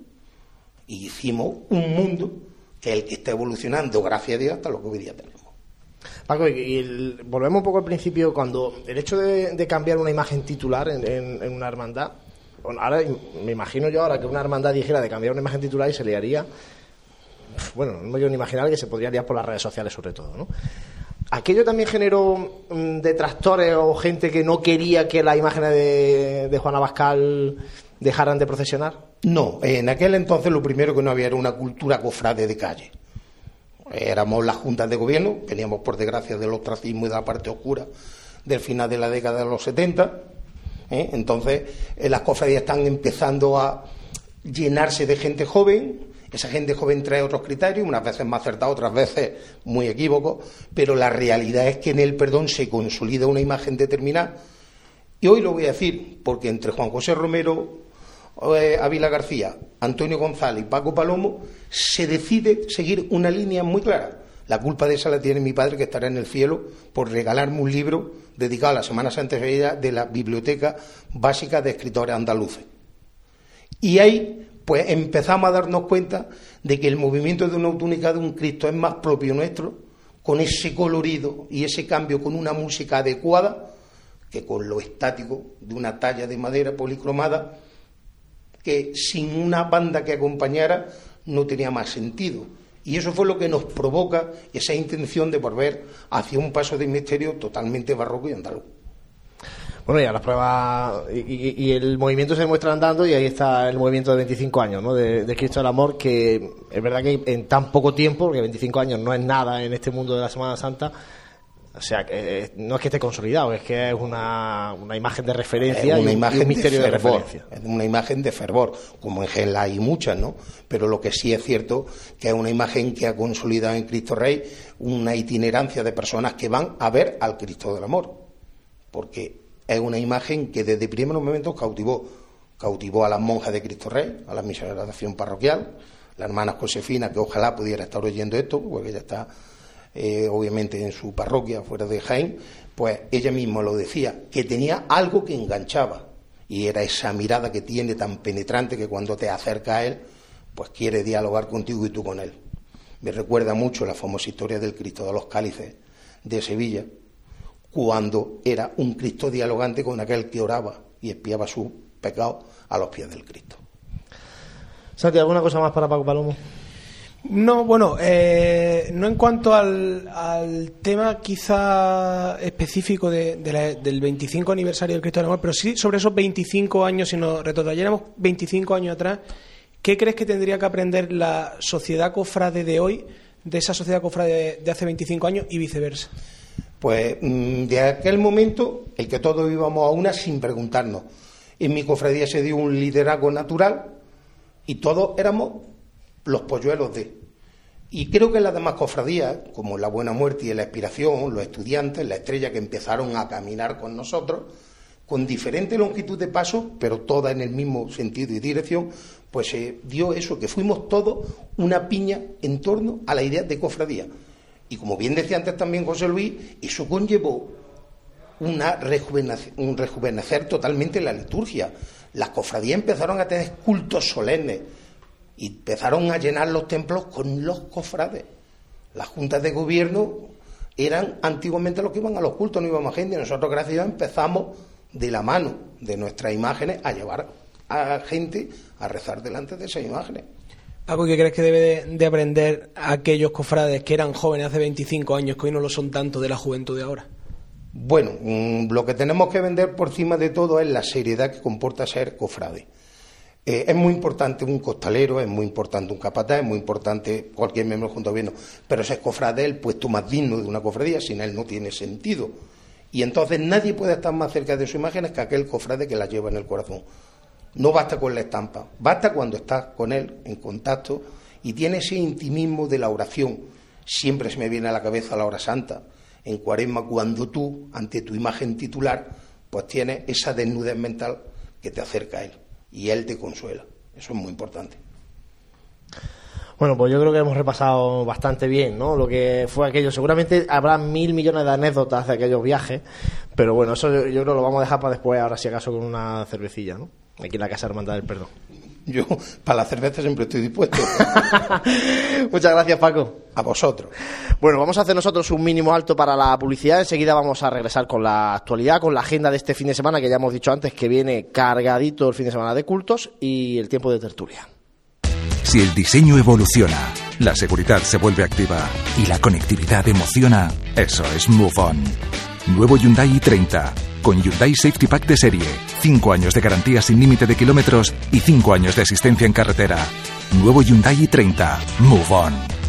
Y hicimos un mundo que el que está evolucionando, gracias a Dios, hasta lo que hoy día tenemos. Paco, y, volvemos un poco al principio, cuando el hecho de, cambiar una imagen titular en, una hermandad, ahora me imagino yo ahora que una hermandad dijera de cambiar una imagen titular y se le haría, bueno, no me quiero ni imaginar que se podría liar por las redes sociales sobre todo, ¿no? ¿Aquello también generó mm, detractores o gente que no quería que la imagen de, de Juana Bascal dejaran de procesionar? No, en aquel entonces lo primero que no había era una cultura cofrade de calle. Éramos las juntas de gobierno, veníamos por desgracia del ostracismo y de la parte oscura del final de la década de los 70. ¿eh? Entonces, eh, las cofradías están empezando a llenarse de gente joven. Esa gente joven trae otros criterios, unas veces más acertados, otras veces muy equívocos, pero la realidad es que en el perdón se consolida una imagen determinada. Y hoy lo voy a decir, porque entre Juan José Romero, eh, Ávila García, Antonio González y Paco Palomo, se decide seguir una línea muy clara. La culpa de esa la tiene mi padre, que estará en el cielo, por regalarme un libro dedicado a la Semana Santa de la Biblioteca Básica de Escritores Andaluces. Y ahí, pues empezamos a darnos cuenta de que el movimiento de una túnica de un Cristo es más propio nuestro, con ese colorido y ese cambio con una música adecuada, que con lo estático de una talla de madera policromada que sin una banda que acompañara no tenía más sentido. Y eso fue lo que nos provoca esa intención de volver hacia un paso de misterio totalmente barroco y andaluz. Bueno, ya las pruebas y, el movimiento se muestra andando y ahí está el movimiento de 25 años ¿no? de, de, Cristo del Amor, que es verdad que en tan poco tiempo, porque 25 años no es nada en este mundo de la Semana Santa, o sea, eh, no es que esté consolidado, es que es una, una imagen de referencia una y imagen un misterio de, referencia. Es una imagen de fervor, como en Gela hay muchas, ¿no? Pero lo que sí es cierto que es una imagen que ha consolidado en Cristo Rey una itinerancia de personas que van a ver al Cristo del Amor. Porque es una imagen que desde primeros momentos cautivó. Cautivó a las monjas de Cristo Rey, a la misioneras de acción parroquial, la hermana Josefina, que ojalá pudiera estar oyendo esto, porque ella está eh, obviamente en su parroquia fuera de Jaén, pues ella misma lo decía, que tenía algo que enganchaba. Y era esa mirada que tiene tan penetrante que cuando te acerca a él, pues quiere dialogar contigo y tú con él. Me recuerda mucho la famosa historia del Cristo de los Cálices de Sevilla, cuando era un Cristo dialogante con aquel que oraba y espiaba su pecado a los pies del Cristo. Santi, ¿alguna cosa más para Paco Palomo? No, bueno, eh, no en cuanto al, tema quizá específico del 25 aniversario del Cristo del Amor, pero sí sobre esos 25 años, si nos retrotrayéramos 25 años atrás, ¿qué crees que tendría que aprender la sociedad cofrade de hoy de esa sociedad cofrade de, hace 25 años y viceversa? Pues mm, de aquel momento, el que todos íbamos a una sin preguntarnos. En mi cofradía se dio un liderazgo natural y todos éramos los polluelos de. Y creo que las demás cofradías, como la Buena Muerte y la Expiración, los estudiantes, la estrella que empezaron a caminar con nosotros, con diferente longitud de paso, pero toda en el mismo sentido y dirección, pues se dio eso, que fuimos todos una piña en torno a la idea de cofradía. Y como bien decía antes también José Luis, eso conllevó una un rejuvenecer totalmente la liturgia. Las cofradías empezaron a tener cultos solemnes y empezaron a llenar los templos con los cofrades. Las juntas de gobierno eran antiguamente los que iban a los cultos, no íbamos a gente. Y nosotros, gracias a Dios, empezamos de la mano de nuestras imágenes a llevar a gente a rezar delante de esas imágenes. ¿Algo que crees que debe de, aprender aquellos cofrades que eran jóvenes hace 25 años, que hoy no lo son tanto de la juventud de ahora? Bueno, mm, lo que tenemos que vender por encima de todo es la seriedad que comporta ser cofrade. Eh, es muy importante un costalero, es muy importante un capataz, es muy importante cualquier miembro junto al gobierno, pero ese es cofrade el puesto más digno de una cofradía, sin él no tiene sentido. Y entonces nadie puede estar más cerca de sus imágenes que aquel cofrade que las lleva en el corazón. No basta con la estampa, basta cuando estás con él en contacto y tiene ese intimismo de la oración. Siempre se me viene a la cabeza la hora santa, en cuaresma, cuando tú, ante tu imagen titular, pues tienes esa desnudez mental que te acerca a él y él te consuela. Eso es muy importante. Bueno, pues yo creo que hemos repasado bastante bien, ¿no? Lo que fue aquello. Seguramente habrá mil millones de anécdotas de aquellos viajes, pero bueno, eso yo, yo creo que lo vamos a dejar para después, ahora si acaso con una cervecilla, ¿no? Aquí en la Casa Hermandad del Perdón. Yo, para la cerveza siempre estoy dispuesto. Muchas gracias, Paco. A vosotros. Bueno, vamos a hacer nosotros un mínimo alto para la publicidad. Enseguida vamos a regresar con la actualidad, con la agenda de este fin de semana, que ya hemos dicho antes que viene cargadito el fin de semana de cultos y el tiempo de tertulia. Si el diseño evoluciona, la seguridad se vuelve activa y la conectividad emociona, eso es Move On. Nuevo Hyundai i30 con Hyundai Safety Pack de serie, 5 años de garantía sin límite de kilómetros y 5 años de asistencia en carretera. Nuevo Hyundai i30. Move On.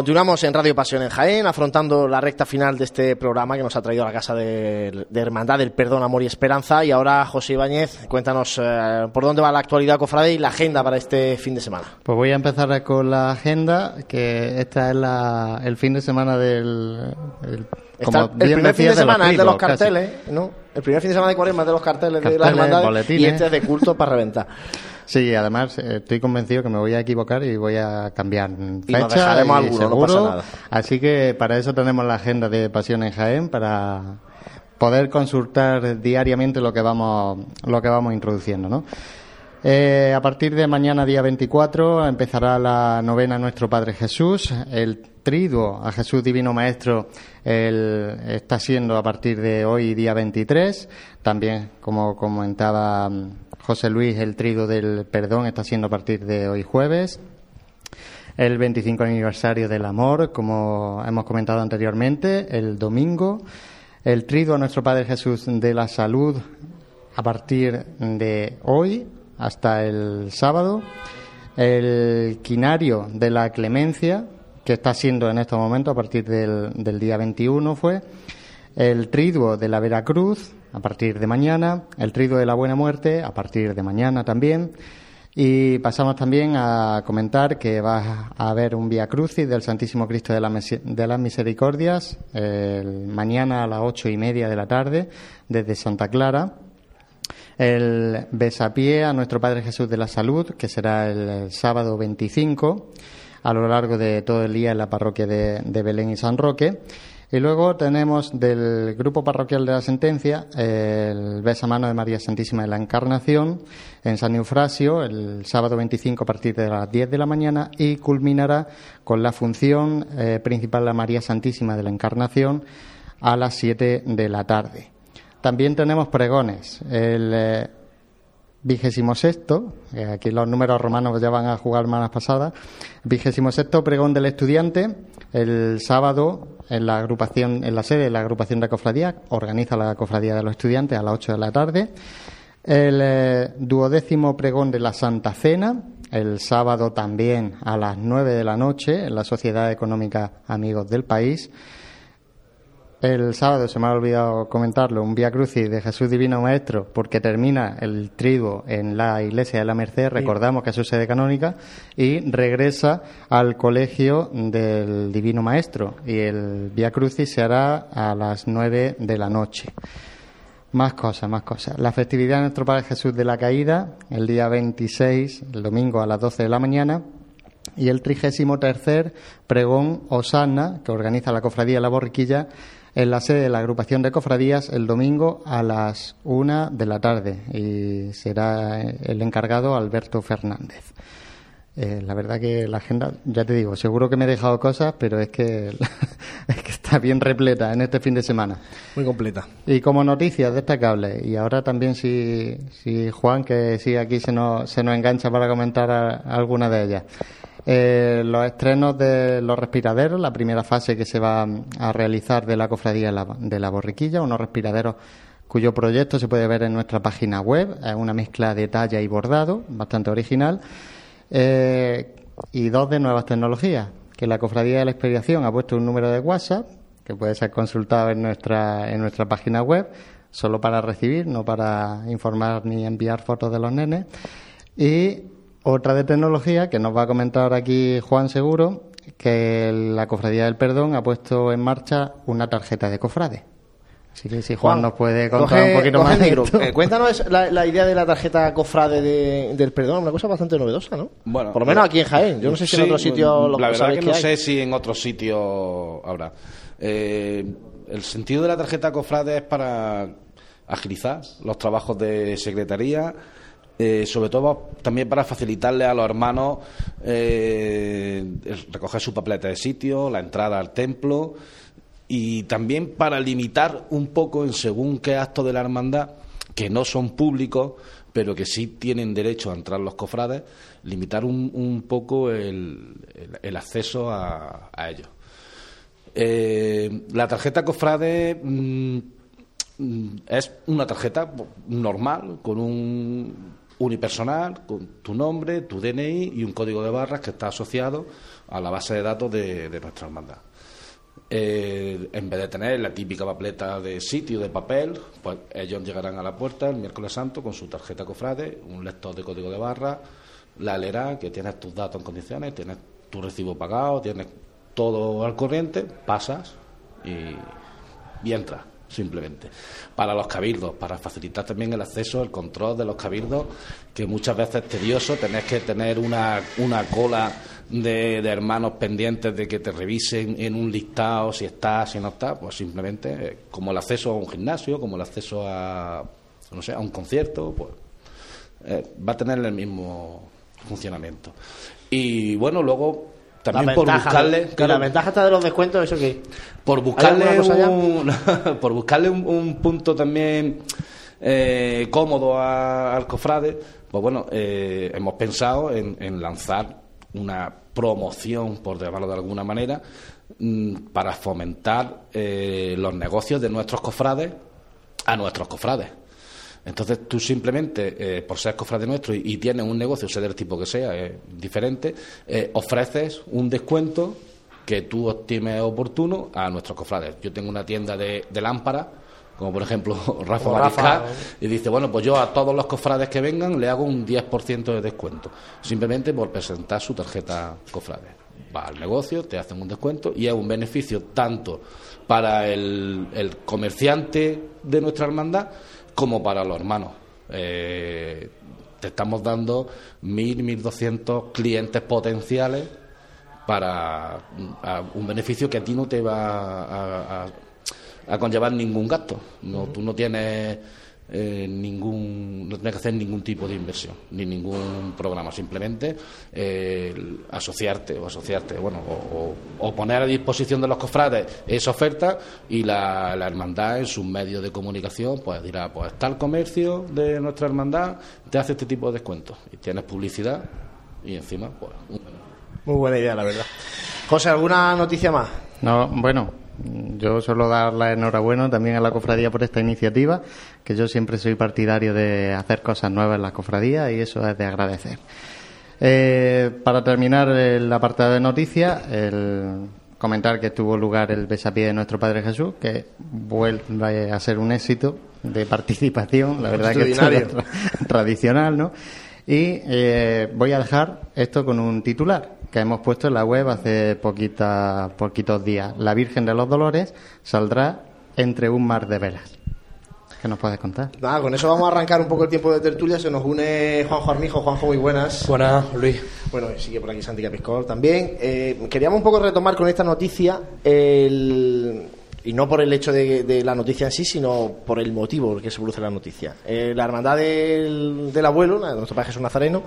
Continuamos en Radio Pasión en Jaén, afrontando la recta final de este programa que nos ha traído a la Casa de, de Hermandad del Perdón, Amor y Esperanza. Y ahora, José Ibáñez, cuéntanos eh, por dónde va la actualidad, Cofrade, y la agenda para este fin de semana. Pues voy a empezar con la agenda, que esta es la, el fin de semana del... el- Está el bien primer fin de semana es de los casi. carteles, ¿no? El primer fin de semana de cuaresma es de los carteles, de las hermandades boletines. y este es de culto para reventar. Sí, además eh, estoy convencido que me voy a equivocar y voy a cambiar fecha dejaremos y alguno, no seguro. pasa nada. Así que para eso tenemos la agenda de Pasión en Jaén para poder consultar diariamente lo que vamos lo que vamos introduciendo, ¿no? Eh, a partir de mañana, día 24, empezará la novena Nuestro Padre Jesús. El triduo a Jesús Divino Maestro el- está siendo a partir de hoy, día 23. También, como comentaba José Luis, el triduo del perdón está siendo a partir de hoy, jueves. El 25 aniversario del amor, como hemos comentado anteriormente, el domingo. El triduo a Nuestro Padre Jesús de la Salud a partir de hoy hasta el sábado. El quinario de la clemencia, que está siendo en estos momentos a partir del, del día 21 fue. El triduo de la Veracruz a partir de mañana. El triduo de la Buena Muerte a partir de mañana también. Y pasamos también a comentar que va a haber un Via Crucis del Santísimo Cristo de, la de las Misericordias el mañana a las ocho y media de la tarde desde Santa Clara. El besapié a nuestro Padre Jesús de la Salud, que será el sábado 25, a lo largo de todo el día en la parroquia de Belén y San Roque. Y luego tenemos del grupo parroquial de la sentencia el besamano de María Santísima de la Encarnación en San Eufrasio el sábado 25 a partir de las 10 de la mañana y culminará con la función eh, principal de María Santísima de la Encarnación a las 7 de la tarde. También tenemos pregones. Eh, vigésimo sexto, eh, aquí los números romanos ya van a jugar malas pasadas, vigésimo sexto pregón del estudiante, el sábado en la agrupación, en la sede de la agrupación de cofradía, organiza la cofradía de los estudiantes a las 8 de la tarde. El eh, duodécimo pregón de la Santa Cena, el sábado también a las 9 de la noche en la Sociedad Económica Amigos del País. El sábado, se me ha olvidado comentarlo, un Via Crucis de Jesús Divino Maestro, porque termina el triduo en la Iglesia de la Merced, recordamos que es su sede canónica, y regresa al colegio del Divino Maestro. Y el Via Crucis se hará a las nueve de la noche. Más cosas, más cosas. La festividad de nuestro Padre Jesús de la Caída, el día 26, el domingo a las 12 de la mañana, y el trigésimo tercer pregón Osana, que organiza la Cofradía de la Borriquilla, en la sede de la agrupación de cofradías el domingo a las una de la tarde y será el encargado Alberto Fernández. Eh, la verdad que la agenda, ya te digo, seguro que me he dejado cosas, pero es que, es que está bien repleta en este fin de semana. Muy completa. Y como noticias destacables, y ahora también si, si Juan, que sí aquí se nos, se nos engancha para comentar alguna de ellas. Eh, los estrenos de los respiraderos, la primera fase que se va a realizar de la cofradía de la, borriquilla, unos respiraderos cuyo proyecto se puede ver en nuestra página web, es una mezcla de talla y bordado, bastante original, Eh, y dos de nuevas tecnologías, que la cofradía de la expedición ha puesto un número de WhatsApp que puede ser consultado en nuestra, en nuestra página web, solo para recibir, no para informar ni enviar fotos de los nenes. Y otra de tecnología que nos va a comentar aquí Juan Seguro, que la Cofradía del Perdón ha puesto en marcha una tarjeta de cofrade. Así que si Juan, nos puede contar coge- un poquito más de esto. Eh, cuéntanos la, la idea de la tarjeta cofrade de- del perdón, una cosa bastante novedosa, ¿no? Bueno, Por lo menos aquí en Jaén. Yo no sé si en otros sitios lo La verdad sabéis que no hay. sé si en otros sitios habrá. Eh, el sentido de la tarjeta cofrade es para agilizar los trabajos de secretaría, eh, sobre todo también para facilitarle a los hermanos eh, recoger su papeleta de sitio, la entrada al templo y también para limitar un poco en según qué actos de la hermandad que no son públicos pero que sí tienen derecho a entrar los cofrades, limitar un, poco el, el- acceso a, ellos. Eh, la tarjeta cofrade mm, mm, es una tarjeta normal, con un unipersonal, con tu nombre, tu DNI y un código de barras que está asociado a la base de datos de, de nuestra hermandad. Eh, en vez de tener la típica papeleta de sitio de papel, pues ellos llegarán a la puerta el miércoles santo con su tarjeta cofrade, un lector de código de barra, la leerá, que tienes tus datos en condiciones, tienes tu recibo pagado, tienes todo al corriente, pasas y, y entras, simplemente. Para los cabildos, para facilitar también el acceso, el control de los cabildos, que muchas veces es tedioso, tenés que tener una, una cola de, de hermanos pendientes de que te revisen en un listado si está, si no está, pues simplemente eh, como el acceso a un gimnasio, como el acceso a, no sé, a un concierto, pues eh, va a tener el mismo funcionamiento. Y bueno, luego también La por ventaja, buscarle claro, la ventaja está de los descuentos, eso que por ¿Hay buscarle un, por buscarle un, un punto también eh, cómodo a- al cofrade pues bueno eh, hemos pensado en, en lanzar una promoción por llamarlo de alguna manera mm, para fomentar eh, los negocios de nuestros cofrades a nuestros cofrades entonces tú simplemente, eh, por ser cofrade nuestro y, y tienes un negocio, sea del tipo que sea, eh, diferente, eh, ofreces un descuento que tú estimes oportuno a nuestros cofrades. Yo tengo una tienda de, de lámparas, como por ejemplo Rafa Mariscal, y dice, bueno, pues yo a todos los cofrades que vengan le hago un 10% de descuento, simplemente por presentar su tarjeta cofrade. Va al negocio, te hacen un descuento y es un beneficio tanto para el, el comerciante de nuestra hermandad como para los hermanos. Eh, te estamos dando 1.000, 1.200 clientes potenciales para a un beneficio que a ti no te va a, a- a conllevar ningún gasto. No, Tú no tienes eh, ningún, no tienes que hacer ningún tipo de inversión ni ningún programa. Simplemente eh, asociarte o asociarte, bueno, o, o- o poner a disposición de los cofrades esa oferta y la, la hermandad en sus medios de comunicación pues dirá, pues tal comercio de nuestra hermandad te hace este tipo de descuentos y tienes publicidad y encima pues un Muy buena idea, la verdad. José, ¿alguna noticia más? No, bueno, yo solo dar la enhorabuena también a la cofradía por esta iniciativa, que yo siempre soy partidario de hacer cosas nuevas en la cofradía y eso es de agradecer. Eh, para terminar el apartado de noticias, el comentar que tuvo lugar el besapié de nuestro Padre Jesús, que vuelve a ser un éxito de participación, la verdad que es tra- tradicional, ¿no? Y eh, voy a dejar esto con un titular que hemos puesto en la web hace poquita, poquitos días. La Virgen de los Dolores saldrá entre un mar de velas. ¿Qué nos puedes contar? Nada, con eso vamos a arrancar un poco el tiempo de tertulia. Se nos une Juanjo Armijo. Juanjo, muy buenas. Buenas, Luis. Bueno, sigue por aquí Santi Capiscol también. Eh, queríamos un poco retomar con esta noticia el- y no por el hecho de, de la noticia en sí, sino por el motivo por el que se produce la noticia. Eh, la hermandad del, del abuelo, la de nuestro Padre Jesús Nazareno,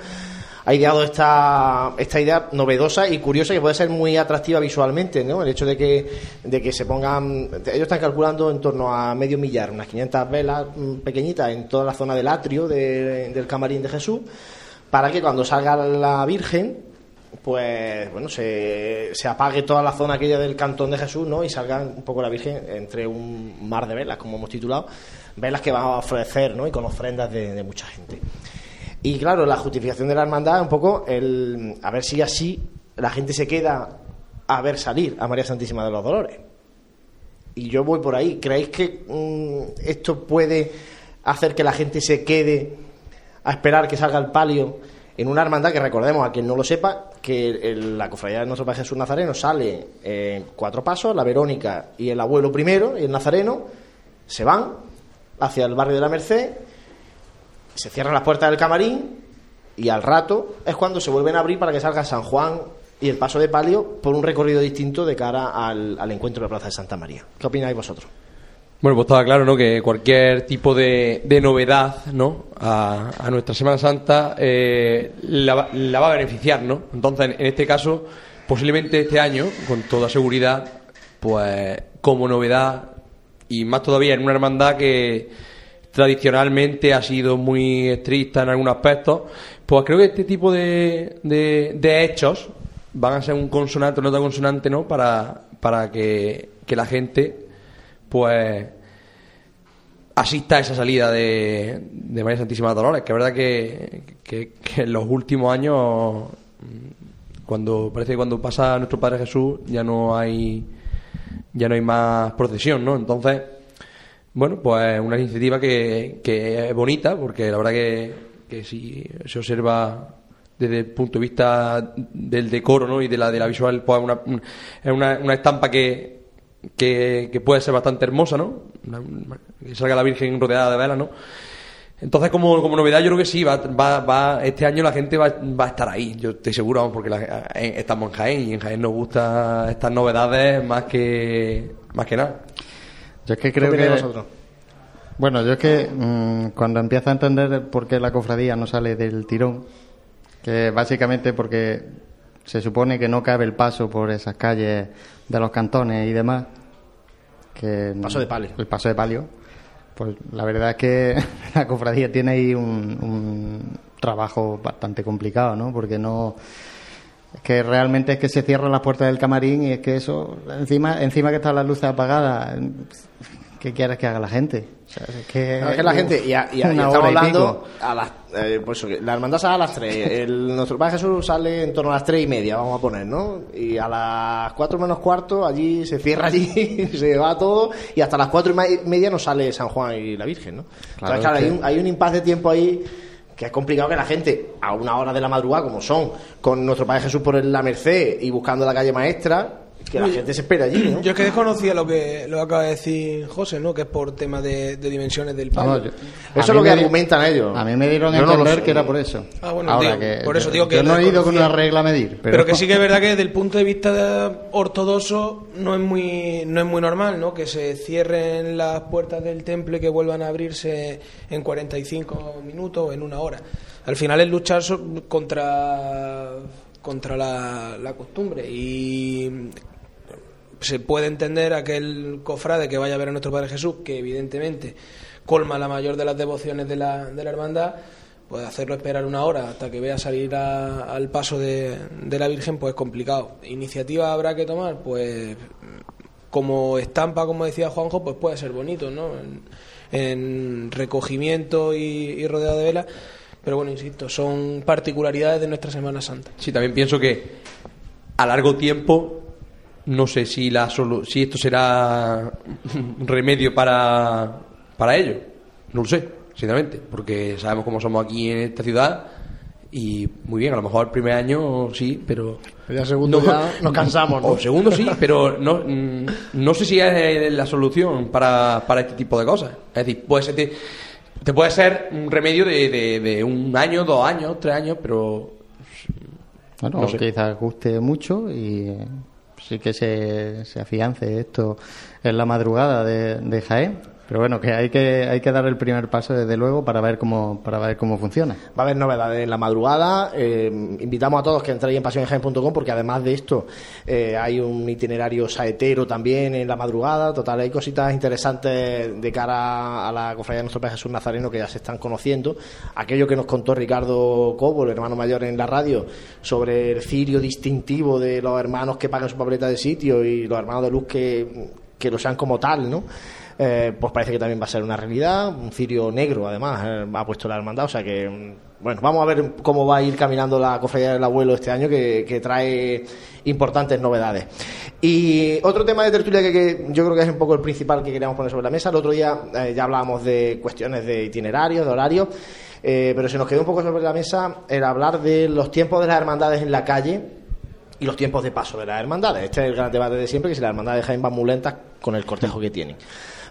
ha ideado esta, esta idea novedosa y curiosa que puede ser muy atractiva visualmente, ¿no? El hecho de que, de que se pongan, ellos están calculando en torno a medio millar, unas 500 velas mm, pequeñitas en toda la zona del atrio de- del camarín de Jesús, para que cuando salga la Virgen, pues bueno, se, se apague toda la zona aquella del cantón de Jesús, ¿no? Y salga un poco la Virgen entre un mar de velas, como hemos titulado, velas que van a ofrecer, ¿no? Y con ofrendas de, de mucha gente. Y claro, la justificación de la hermandad un poco el a ver si así la gente se queda a ver salir a María Santísima de los Dolores. Y yo voy por ahí. ¿Creéis que mm, esto puede hacer que la gente se quede a esperar que salga el palio en una hermandad que recordemos a quien no lo sepa que la cofradía de nuestro Padre Jesús Nazareno sale en cuatro pasos, la Verónica y el abuelo primero y el Nazareno se van hacia el barrio de la Merced, se cierran las puertas del camarín y al rato es cuando se vuelven a abrir para que salga San Juan y el paso de palio por un recorrido distinto de cara al, al encuentro de la Plaza de Santa María. ¿Qué opináis vosotros? Bueno, pues estaba claro, ¿no? Que cualquier tipo de, de novedad, ¿no? A, nuestra Semana Santa eh, la, la va a beneficiar, ¿no? Entonces, en este caso, posiblemente este año, con toda seguridad, pues como novedad y más todavía en una hermandad que tradicionalmente ha sido muy estricta en algunos aspectos, pues creo que este tipo de, de, de hechos van a ser un consonante, nota consonante, ¿no? Para, para que, que la gente pues asista a esa salida de, de María Santísima Dolores, que es verdad que, que- que en los últimos años, mm, cuando parece que cuando pasa nuestro Padre Jesús, ya no hay ya no hay más procesión, ¿no? Entonces, bueno, pues una iniciativa que, que es bonita, porque la verdad que, que si se observa desde el punto de vista del decoro ¿no? y de la, de la visual, pues es una, una estampa que, que, que puede ser bastante hermosa, ¿no? Que salga la Virgen rodeada de velas, ¿no? Entonces, como, como novedad, yo creo que sí, va, va, va, este año la gente va, va a estar ahí, yo estoy seguro, porque la- en- estamos en Jaén y en Jaén nos gustan estas novedades más que, más que nada. Yo es que creo ¿Qué que. vosotros? Bueno, yo es que mm, cuando empiezo a entender por qué la cofradía no sale del tirón, que básicamente porque se supone que no cabe el paso por esas calles de los cantones y demás, que Paso de palio. El paso de palio. Pues la verdad es que la cofradía tiene ahí un, un trabajo bastante complicado, ¿no? Porque no es que realmente es que se cierran las puertas del camarín y es que eso encima encima que están las luces apagadas ¿qué quieres que haga la gente? O sea, es que, No, es que la gente, y, a- y a- y una estamos hora y hablando pico. a las, eh, pues la hermandad sale a las 3, el, nuestro Padre Jesús sale en torno a las 3 y media, vamos a poner, ¿no? Y a las 4 menos cuarto, allí se cierra allí, se va todo, y hasta las 4 y media no sale San Juan y la Virgen, ¿no? Claro, claro, hay un, hay un impasse de tiempo ahí que es complicado que la gente, a una hora de la madrugada, como son, con nuestro Padre Jesús por la Merced y buscando la calle maestra, que la Oye, gente se espera allí, ¿no? Yo es que desconocía lo que lo acaba de decir José, ¿no? Que es por tema de, de dimensiones del palo. Yo- Eso es lo que di- argumentan ellos. A mí me dieron a no entender sé. que era por eso. Ah, bueno, Ahora digo, que por eso yo- digo que yo no he ido con una regla a medir, pero, Pero que sí que es verdad que desde el punto de vista de- ortodoxo no es muy no es muy normal, ¿no? Que se cierren las puertas del templo y que vuelvan a abrirse en 45 minutos o en una hora. Al final es luchar contra contra la, la costumbre y se puede entender aquel cofrade que vaya a ver a nuestro Padre Jesús, que evidentemente colma la mayor de las devociones de la, de la hermandad, pues hacerlo esperar una hora hasta que vea salir a- al paso de, la Virgen, pues es complicado. ¿Iniciativa habrá que tomar? Pues como estampa, como decía Juanjo, pues puede ser bonito, ¿no? En, en recogimiento y, y rodeado de velas. Pero bueno, insisto, son particularidades de nuestra Semana Santa. Sí, también pienso que a largo tiempo no sé si la solu- si esto será un remedio para, para ello. No lo sé, sinceramente, porque sabemos cómo somos aquí en esta ciudad y muy bien, a lo mejor el primer año sí, pero Ya segundo ya nos cansamos, ¿no? O segundo sí, pero no, no sé si es la solución para, para este tipo de cosas. Es decir, puede ser, te, puede ser un remedio de, de, de un año, dos años, tres años, pero Bueno, No sé. quizás guste mucho y sí que se, se afiance esto en la madrugada de, de Jaén. Pero bueno, que hay que hay que dar el primer paso desde luego para ver cómo para ver cómo funciona. Va a haber novedades en la madrugada. eh, invitamos a todos que entréis en pasionenjaen.com porque además de esto eh, hay un itinerario saetero también en la madrugada. Total, hay cositas interesantes de cara a la cofradía de nuestro Padre Jesús Nazareno que ya se están conociendo. Aquello que nos contó Ricardo Cobo, el hermano mayor en la radio, sobre el cirio distintivo de los hermanos que pagan su papeleta de sitio y los hermanos de luz que, que lo sean como tal, ¿no? Eh, pues parece que también va a ser una realidad. Un cirio negro, además, eh, ha puesto la hermandad. O sea que, mm, bueno, vamos a ver cómo va a ir caminando la cofradía del abuelo este año, que, que trae importantes novedades. Y otro tema de tertulia que, que yo creo que es un poco el principal que queríamos poner sobre la mesa. El otro día eh, ya hablábamos de cuestiones de itinerarios, de horarios. pero se nos quedó un poco sobre la mesa el hablar de los tiempos de las hermandades en la calle y los tiempos de paso de las hermandades. Este es el gran debate de siempre, que si las hermandades de Jaén van muy con el cortejo que tienen.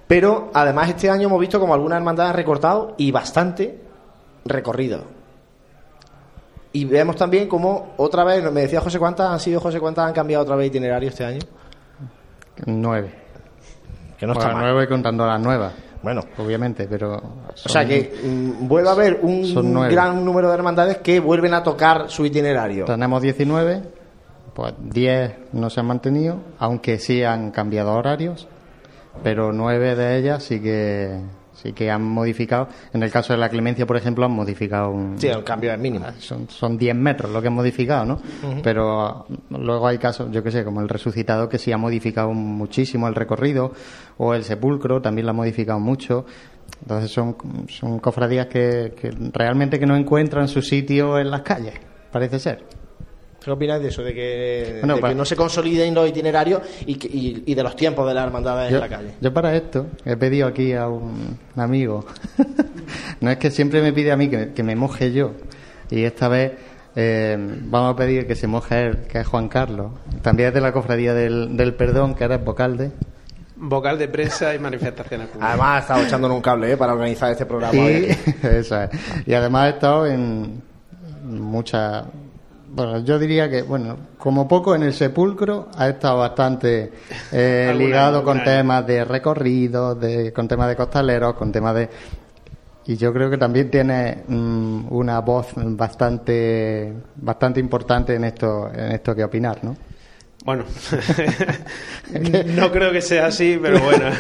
Pero además este año hemos visto como algunas hermandades han recortado y bastante recorrido. Y vemos también como otra vez, me decía José cuántas han sido, José cuántas han cambiado otra vez itinerario este año. Nueve. Que no está Bueno, mal. nueve contando las nuevas. Bueno. Obviamente, pero... O sea que mm, vuelve a haber un gran número de hermandades que vuelven a tocar su itinerario. Tenemos 19, pues 10 no se han mantenido, aunque sí han cambiado horarios, pero nueve de ellas sí que sí que han modificado. En el caso de la Clemencia, por ejemplo, han modificado un... Sí, el cambio es mínimo. Son, son 10 metros lo que han modificado, ¿no? Pero luego hay casos, yo que sé, como el resucitado, que sí ha modificado muchísimo el recorrido, o el sepulcro también lo ha modificado mucho. Entonces son, son cofradías que, que realmente que no encuentran su sitio en las calles, parece ser. ¿Qué opináis de eso? De que, Bueno, de pa- que no se consoliden los itinerarios y, que- y- y de los tiempos de las hermandades Yo, en la calle. yo para esto he pedido aquí a un amigo. no es que siempre me pide a mí que, que me moje yo. Y esta vez eh, vamos a pedir que se moje él, que es Juan Carlos. También es de la cofradía del, del perdón, que ahora es vocalde. Vocal de prensa y manifestaciones públicas. Además, ha estado echándonos un cable ¿eh? para organizar este programa. Y, eso es. y además he estado en muchas. Bueno, yo diría que, bueno, como poco en el sepulcro ha estado bastante eh, ligado con temas de recorridos, de, con temas de costaleros, con temas de. Y yo creo que también tiene mm, una voz bastante bastante importante en esto en esto que opinar, ¿no? Bueno, no creo que sea así, pero bueno.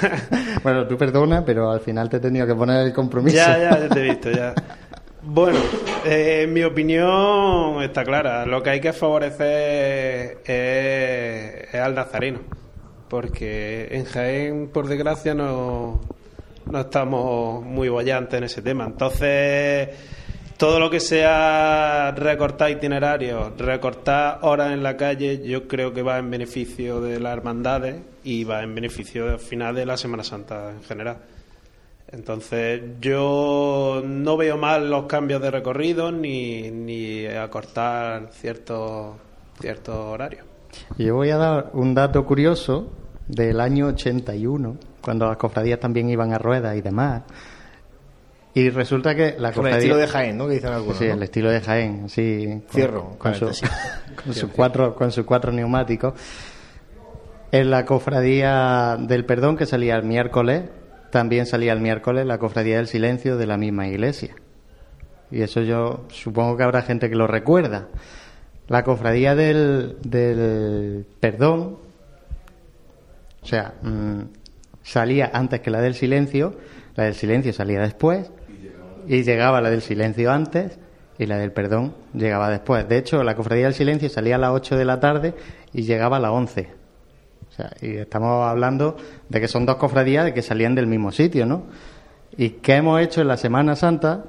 bueno, tú perdona, pero al final te he tenido que poner el compromiso. Ya, ya, ya te he visto, ya. Bueno, eh, mi opinión está clara. Lo que hay que favorecer es, es al nazareno. Porque en Jaén, por desgracia, no, no estamos muy bollantes en ese tema. Entonces, todo lo que sea recortar itinerarios, recortar horas en la calle, yo creo que va en beneficio de las hermandades y va en beneficio al final de la Semana Santa en general. Entonces, yo no veo mal los cambios de recorrido ni, ni acortar ciertos ciertos horarios. Yo voy a dar un dato curioso del año 81, cuando las cofradías también iban a ruedas y demás. Y resulta que la Con el cofradía... estilo de Jaén, ¿no? Que dicen algunos. Sí, ¿no? el estilo de Jaén, sí. Cierro, con, su, con, sus cuatro, con sus cuatro neumáticos. En la cofradía del perdón, que salía el miércoles, también salía el miércoles la cofradía del silencio de la misma iglesia. Y eso yo supongo que habrá gente que lo recuerda. La cofradía del, del perdón, o sea, mm, salía antes que la del silencio, la del silencio salía después, y llegaba la del silencio antes y la del perdón llegaba después. De hecho, la cofradía del silencio salía a las 8 de la tarde y llegaba a las 11. Sea, y estamos hablando de que son dos cofradías de que salían del mismo sitio, ¿no? ¿Y qué hemos hecho en la Semana Santa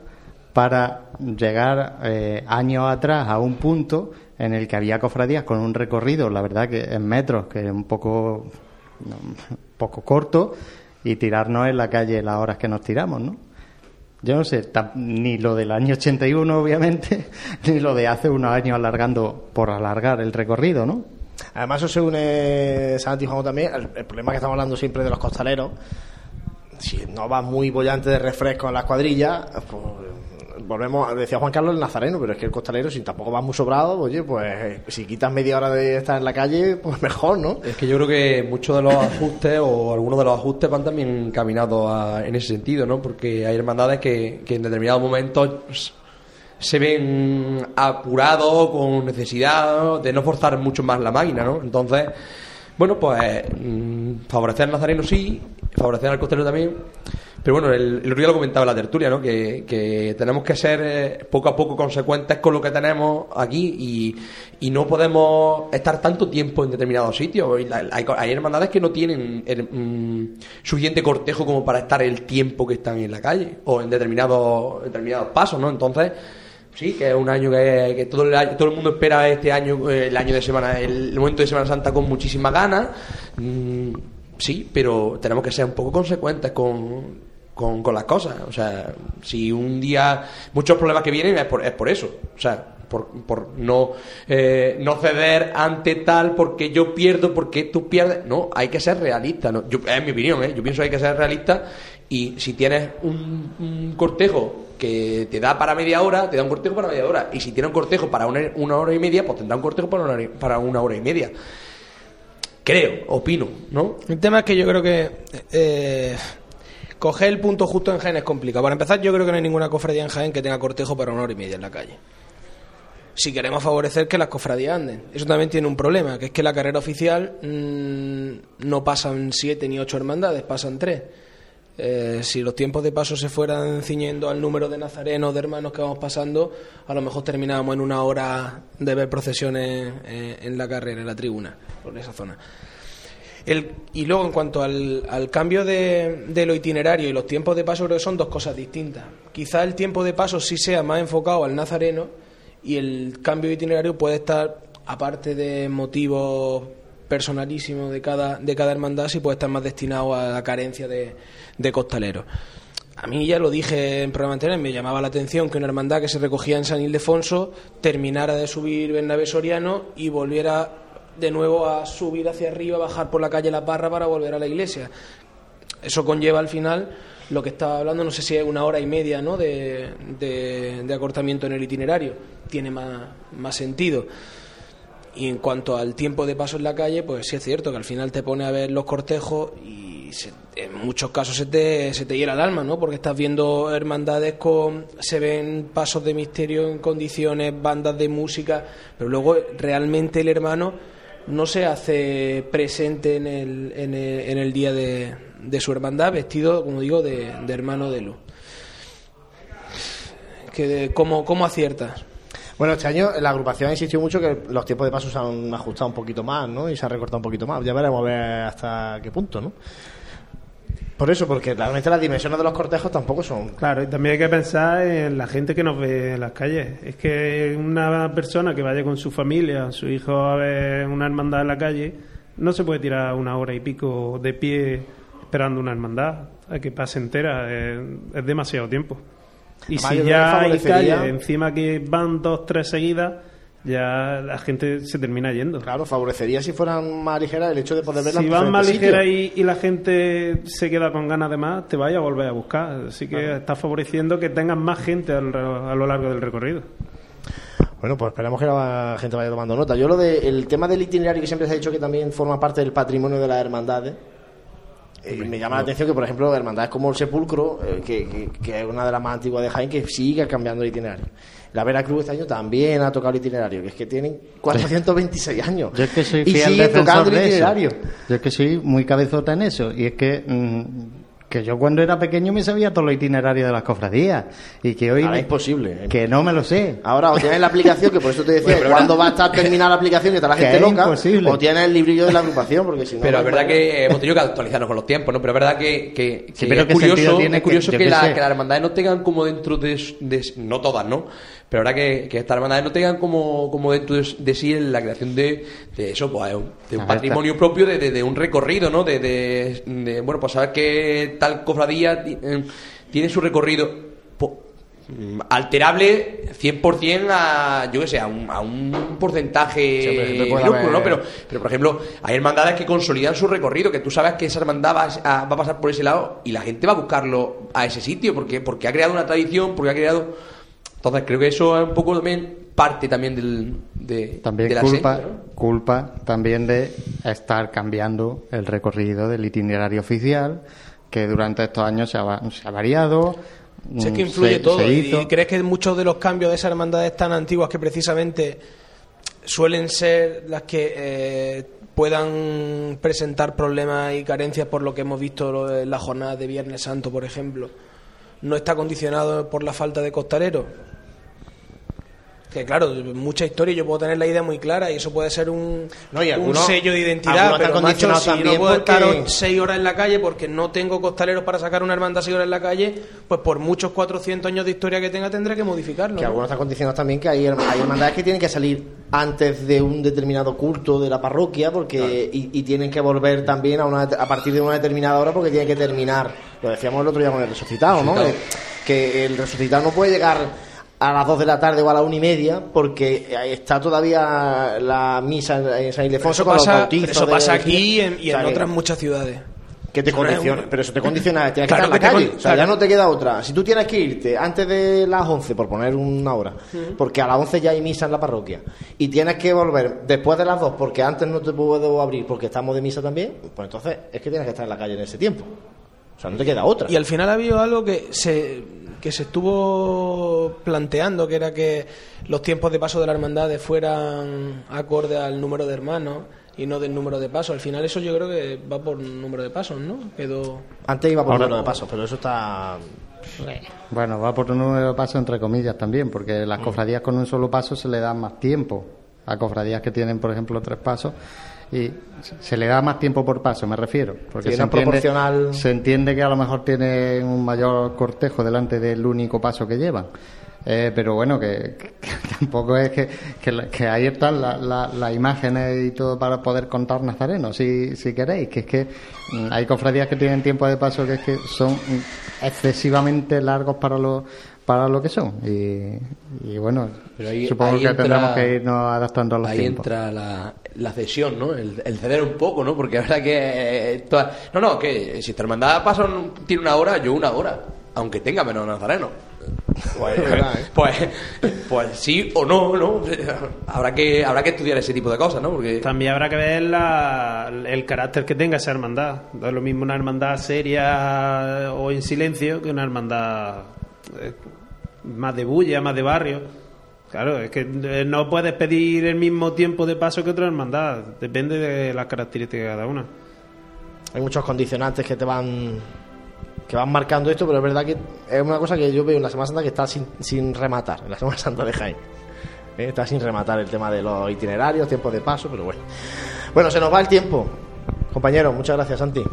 para llegar eh, años atrás a un punto en el que había cofradías con un recorrido, la verdad que en metros, que es un poco, un poco corto, y tirarnos en la calle las horas que nos tiramos, ¿no? Yo no sé, ni lo del año 81, obviamente, ni lo de hace unos años alargando por alargar el recorrido, ¿no? Además, eso se une Santi Juan también. El, el problema que estamos hablando siempre de los costaleros. Si no vas muy bollante de refresco en las cuadrillas, pues volvemos, decía Juan Carlos el nazareno, pero es que el costalero, si tampoco va muy sobrado, oye, pues si quitas media hora de estar en la calle, pues mejor, ¿no? Es que yo creo que muchos de los ajustes o algunos de los ajustes van también encaminados en ese sentido, ¿no? Porque hay hermandades que, que en determinados momentos se ven apurados con necesidad de no forzar mucho más la máquina, ¿no? Entonces, bueno, pues mm, favorecer al nazareno sí, favorecer al costalero también. Pero bueno, el, el lo comentaba en la tertulia, ¿no? Que, que tenemos que ser eh, poco a poco consecuentes con lo que tenemos aquí y, y no podemos estar tanto tiempo en determinados sitios. Hay, hay hermandades que no tienen el, mm, suficiente cortejo como para estar el tiempo que están en la calle o en determinados, determinados pasos, ¿no? Entonces, sí, que es un año que, todo, el, todo el mundo espera este año, eh, el año de Semana, el, momento de Semana Santa con muchísimas ganas. Mm, sí, pero tenemos que ser un poco consecuentes con, con, las cosas. O sea, si un día muchos problemas que vienen es por, es por eso. O sea, por, por no, eh, no ceder ante tal porque yo pierdo, porque tú pierdes. No, hay que ser realista. ¿no? Yo, es mi opinión, ¿eh? yo pienso que hay que ser realista y si tienes un cortejo que te da para media hora, te da un cortejo para media hora. Y si tiene un cortejo para una, hora y media, pues tendrá un cortejo para una hora y- para una hora y media. Creo, opino, ¿no? El tema es que yo creo que eh, coger el punto justo en Jaén es complicado. Para empezar, yo creo que no hay ninguna cofradía en Jaén que tenga cortejo para una hora y media en la calle. Si queremos favorecer que las cofradías anden. Eso también tiene un problema, que es que la carrera oficial mm, no pasan siete ni ocho hermandades, pasan tres. Eh, si los tiempos de paso se fueran ciñendo al número de nazarenos, de hermanos que vamos pasando, a lo mejor terminábamos en una hora de ver procesiones eh, en la carrera, en la tribuna, por esa zona. El- y luego, en cuanto al, cambio de, de lo itinerario y los tiempos de paso, creo que son dos cosas distintas. Quizá el tiempo de paso sí sea más enfocado al nazareno y el cambio de itinerario puede estar, aparte de motivos personalísimos de cada, de cada hermandad, sí puede estar más destinado a la carencia de, de costaleros. A mí ya lo dije en programa anterior, me llamaba la atención que una hermandad que se recogía en San Ildefonso terminara de subir Bernabé Soriano y volviera de nuevo a subir hacia arriba, bajar por la calle La Parra para volver a la iglesia. Eso conlleva al final lo que estaba hablando, no sé si es una hora y media ¿no? de, de- de acortamiento en el itinerario. Tiene más, más sentido. Y en cuanto al tiempo de paso en la calle, pues sí es cierto que al final te pone a ver los cortejos y se- en muchos casos se te, se te hiela el alma, ¿no? Porque estás viendo hermandades con. se ven pasos de misterio en condiciones, bandas de música, pero luego realmente el hermano no se hace presente en el, en el, en el día de, su hermandad vestido, como digo, de, de hermano de luz. Que ¿cómo, ¿Cómo aciertas? Bueno, este año la agrupación ha insistido mucho que los tiempos de paso se han ajustado un poquito más, ¿no? Y se ha recortado un poquito más. Ya veremos a ver hasta qué punto, ¿no? Por eso, porque realmente las dimensiones de los cortejos tampoco son... Claro, y también hay que pensar en la gente que nos ve en las calles. Es que una persona que vaya con su familia, su hijo a ver una hermandad en la calle, no se puede tirar una hora y pico de pie esperando una hermandad. Hay que pase entera, es, es demasiado tiempo. Y Además, si ya hay calles, encima que van dos, tres seguidas, ya la gente se termina yendo. Claro, favorecería si fueran más ligeras el hecho de poder verlas Si van más diferentes ligera sitios. y, y la gente se queda con ganas de más, te vaya a volver a buscar. Así que está favoreciendo que tengas más gente al- a lo largo del recorrido. Bueno, pues esperamos que la gente vaya tomando nota. Yo lo de el tema del itinerario que siempre se ha dicho que también forma parte del patrimonio de las hermandades. eh, me llama la atención que, por ejemplo, hermandades como el Sepulcro, eh, que, que- que es una de las más antiguas de Jaén, que sigue cambiando el itinerario. La Veracruz este año también ha tocado el itinerario, que es que tienen 426 años. Yo es que soy y fiel siguen defensor tocando el itinerario. Yo es que soy muy cabezota en eso. Y es que, mm, que yo cuando era pequeño me sabía todos los itinerarios de las cofradías. Y que hoy. Ahora es imposible. Que no me lo sé. Ahora o tienes la aplicación, que por eso te decía, Bueno, ahora- va a estar terminada la aplicación que está la gente es loca, imposible. o tienes el librillo de la agrupación, porque si no... Pero es verdad que hemos tenido que actualizarnos con los tiempos, ¿no? Pero es verdad que, que, que Sí, pero es ¿qué sentido curioso, tiene es curioso que- qué la- las hermandades no tengan como dentro de, de- no todas, ¿no? Pero ahora que, que estas hermandades no tengan como, como dentro de, sí la creación de, de eso, pues de un patrimonio propio, de, de- de un recorrido, ¿no? De, de, bueno, pues saber que tal cofradía eh, tiene su recorrido po- mm, alterable 100% a, yo que sé, a un, a un porcentaje puede minúsculo, ¿no? Pero, pero, por ejemplo, hay hermandades que consolidan su recorrido, que tú sabes que esa hermandad va a, va a pasar por ese lado y la gente va a buscarlo a ese sitio, porque, porque ha creado una tradición, porque ha creado... Entonces creo que eso es un poco también parte también del, de, También de la culpa, culpa también de estar cambiando el recorrido del itinerario oficial, que durante estos años se ha, va- se ha variado. Si es mm, que influye se- todo. se y- hizo. ¿Y crees que muchos de los cambios de esas hermandades tan antiguas que precisamente suelen ser las que eh, puedan presentar problemas y carencias por lo que hemos visto en la jornada de Viernes Santo, por ejemplo, no está condicionado por la falta de costaleros? Que claro, mucha historia, yo puedo tener la idea muy clara y eso puede ser un, No, y un sello de identidad, pero macho, si no también puedo porque- estar seis horas en la calle porque no tengo costaleros para sacar una hermandad seis horas en la calle, pues por muchos 400 años de historia que tenga tendré que modificarlo. Que ¿no? algunos están condicionados también que hay, hay hermandades que tienen que salir antes de un determinado culto de la parroquia porque y, y tienen que volver también a, una, a partir de una determinada hora porque tienen que terminar. Lo decíamos el otro día con el resucitado, ¿no? Resucitado. Que, que el resucitado no puede llegar a las 2 de la tarde o a la una y media porque está todavía la misa en San Ildefonso con los pasa, bautizos. eso de- pasa aquí y en, que- otras muchas ciudades. que te condiciona, pero eso te condiciona, tienes Claro que estar en la calle, o sea, ya no te queda otra. Si tú tienes que irte antes de las 11, por poner una hora, porque a las 11 ya hay misa en la parroquia, y tienes que volver después de las 2, porque antes no te puedo abrir porque estamos de misa también, pues entonces es que tienes que estar en la calle en ese tiempo. O sea, no te queda otra. Y al final ha habido algo que se, que se estuvo planteando, que era que los tiempos de paso de la hermandad fueran acorde al número de hermanos y no del número de pasos. Al final eso yo creo que va por número de pasos, ¿no? Quedó... Antes iba por Ahora- número de pasos, pero eso está... Bueno, va por un número de pasos entre comillas también, porque Mm. las cofradías con un solo paso se le dan más tiempo. A cofradías que tienen, por ejemplo, tres pasos y se le da más tiempo por paso, me refiero. Porque Sí, se entiende, proporcional- se entiende que a lo mejor tienen un mayor cortejo delante del único paso que llevan. Eh, pero bueno, que, que tampoco es que, que, ahí están la- la- las imágenes y todo para poder contar nazarenos, si, si queréis. Que es que mm, hay cofradías que tienen tiempo de paso que es que son excesivamente largos para lo, para lo que son. Y, y bueno, Pero ahí- supongo ahí que entra- tendremos que irnos adaptando a los Ahí tiempos. entra la, la cesión, ¿no? El, el ceder un poco, ¿no? Porque la verdad que... eh, toda- No, no, que si esta hermandad pasa un- tiene una hora, yo una hora. Aunque tenga menos nazareno. Pues, ¿eh? pues, pues sí o no, ¿no? Habrá que, habrá que estudiar ese tipo de cosas, ¿no? Porque... También habrá que ver la- el carácter que tenga esa hermandad. No es lo mismo una hermandad seria o en silencio que una hermandad eh, más de bulla, más de barrio. Claro, es que eh, no puedes pedir el mismo tiempo de paso que otra hermandad. Depende de las características de cada una. Hay muchos condicionantes que te van que van marcando esto, pero es verdad que es una cosa que yo veo en la Semana Santa que está sin, sin rematar, en la Semana Santa de Jaén. Eh, Está sin rematar el tema de los itinerarios, tiempos de paso, pero bueno. Bueno, se nos va el tiempo. Compañero, muchas gracias, Santi.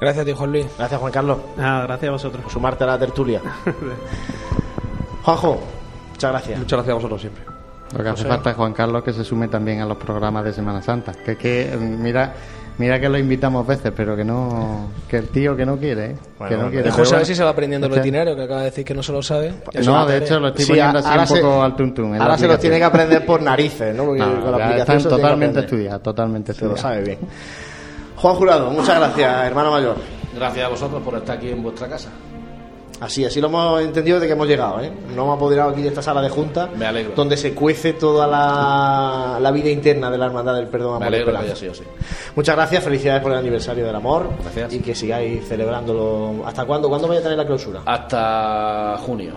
Gracias a ti, Juan Luis. Gracias, Juan Carlos, Ah, gracias a vosotros. por sumarte a la tertulia. Juanjo, muchas gracias. Muchas gracias a vosotros siempre. Lo que hace falta es Juan Carlos que se sume también a los programas de Semana Santa. Que, que mira, mira que lo invitamos veces, pero que no, que el tío que no quiere, ¿eh? Bueno, que no bueno. quiere. Dejo Pero saber bueno, si se va aprendiendo los este- itinerarios, que acaba de decir que no se lo sabe. No, de tarea. hecho lo estoy Sí, poniendo así un se- poco al tuntún. Ahora se los aplicación. tiene que aprender por narices, ¿no? Porque No, con la ya aplicación están se lo tiene que totalmente aprender. estudiados, totalmente Se lo sabe bien. Juan Jurado, muchas gracias, hermano mayor. Gracias a vosotros por estar aquí en vuestra casa. Así, así lo hemos entendido de que hemos llegado, ¿eh? Nos hemos apoderado aquí de esta sala de junta, Me alegro. donde se cuece toda la, la vida interna de la Hermandad del Perdón Me alegro que haya Esperanza. sido así. Muchas gracias, felicidades por el aniversario del amor Gracias. y que sigáis celebrándolo. ¿Hasta cuándo? ¿Cuándo vaya a tener la clausura? Hasta junio.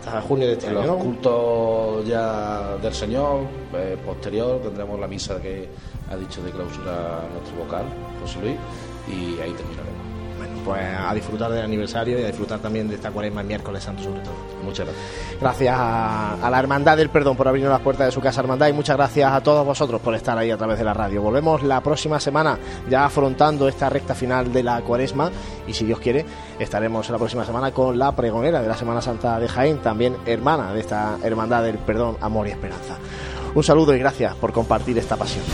Hasta junio de este año, los cultos ya del Señor, eh, posterior, tendremos la misa que ha dicho de clausura nuestro vocal, José Luis, y ahí terminaremos. Pues a disfrutar del aniversario y a disfrutar también de esta cuaresma el miércoles santo sobre todo. Muchas gracias. Gracias a, a la Hermandad del Perdón por abrirnos las puertas de su casa Hermandad y muchas gracias a todos vosotros por estar ahí a través de la radio. Volvemos la próxima semana ya afrontando esta recta final de la cuaresma y si Dios quiere estaremos la próxima semana con la pregonera de la Semana Santa de Jaén, también hermana de esta Hermandad del Perdón, Amor y Esperanza. Un saludo y gracias por compartir esta pasión.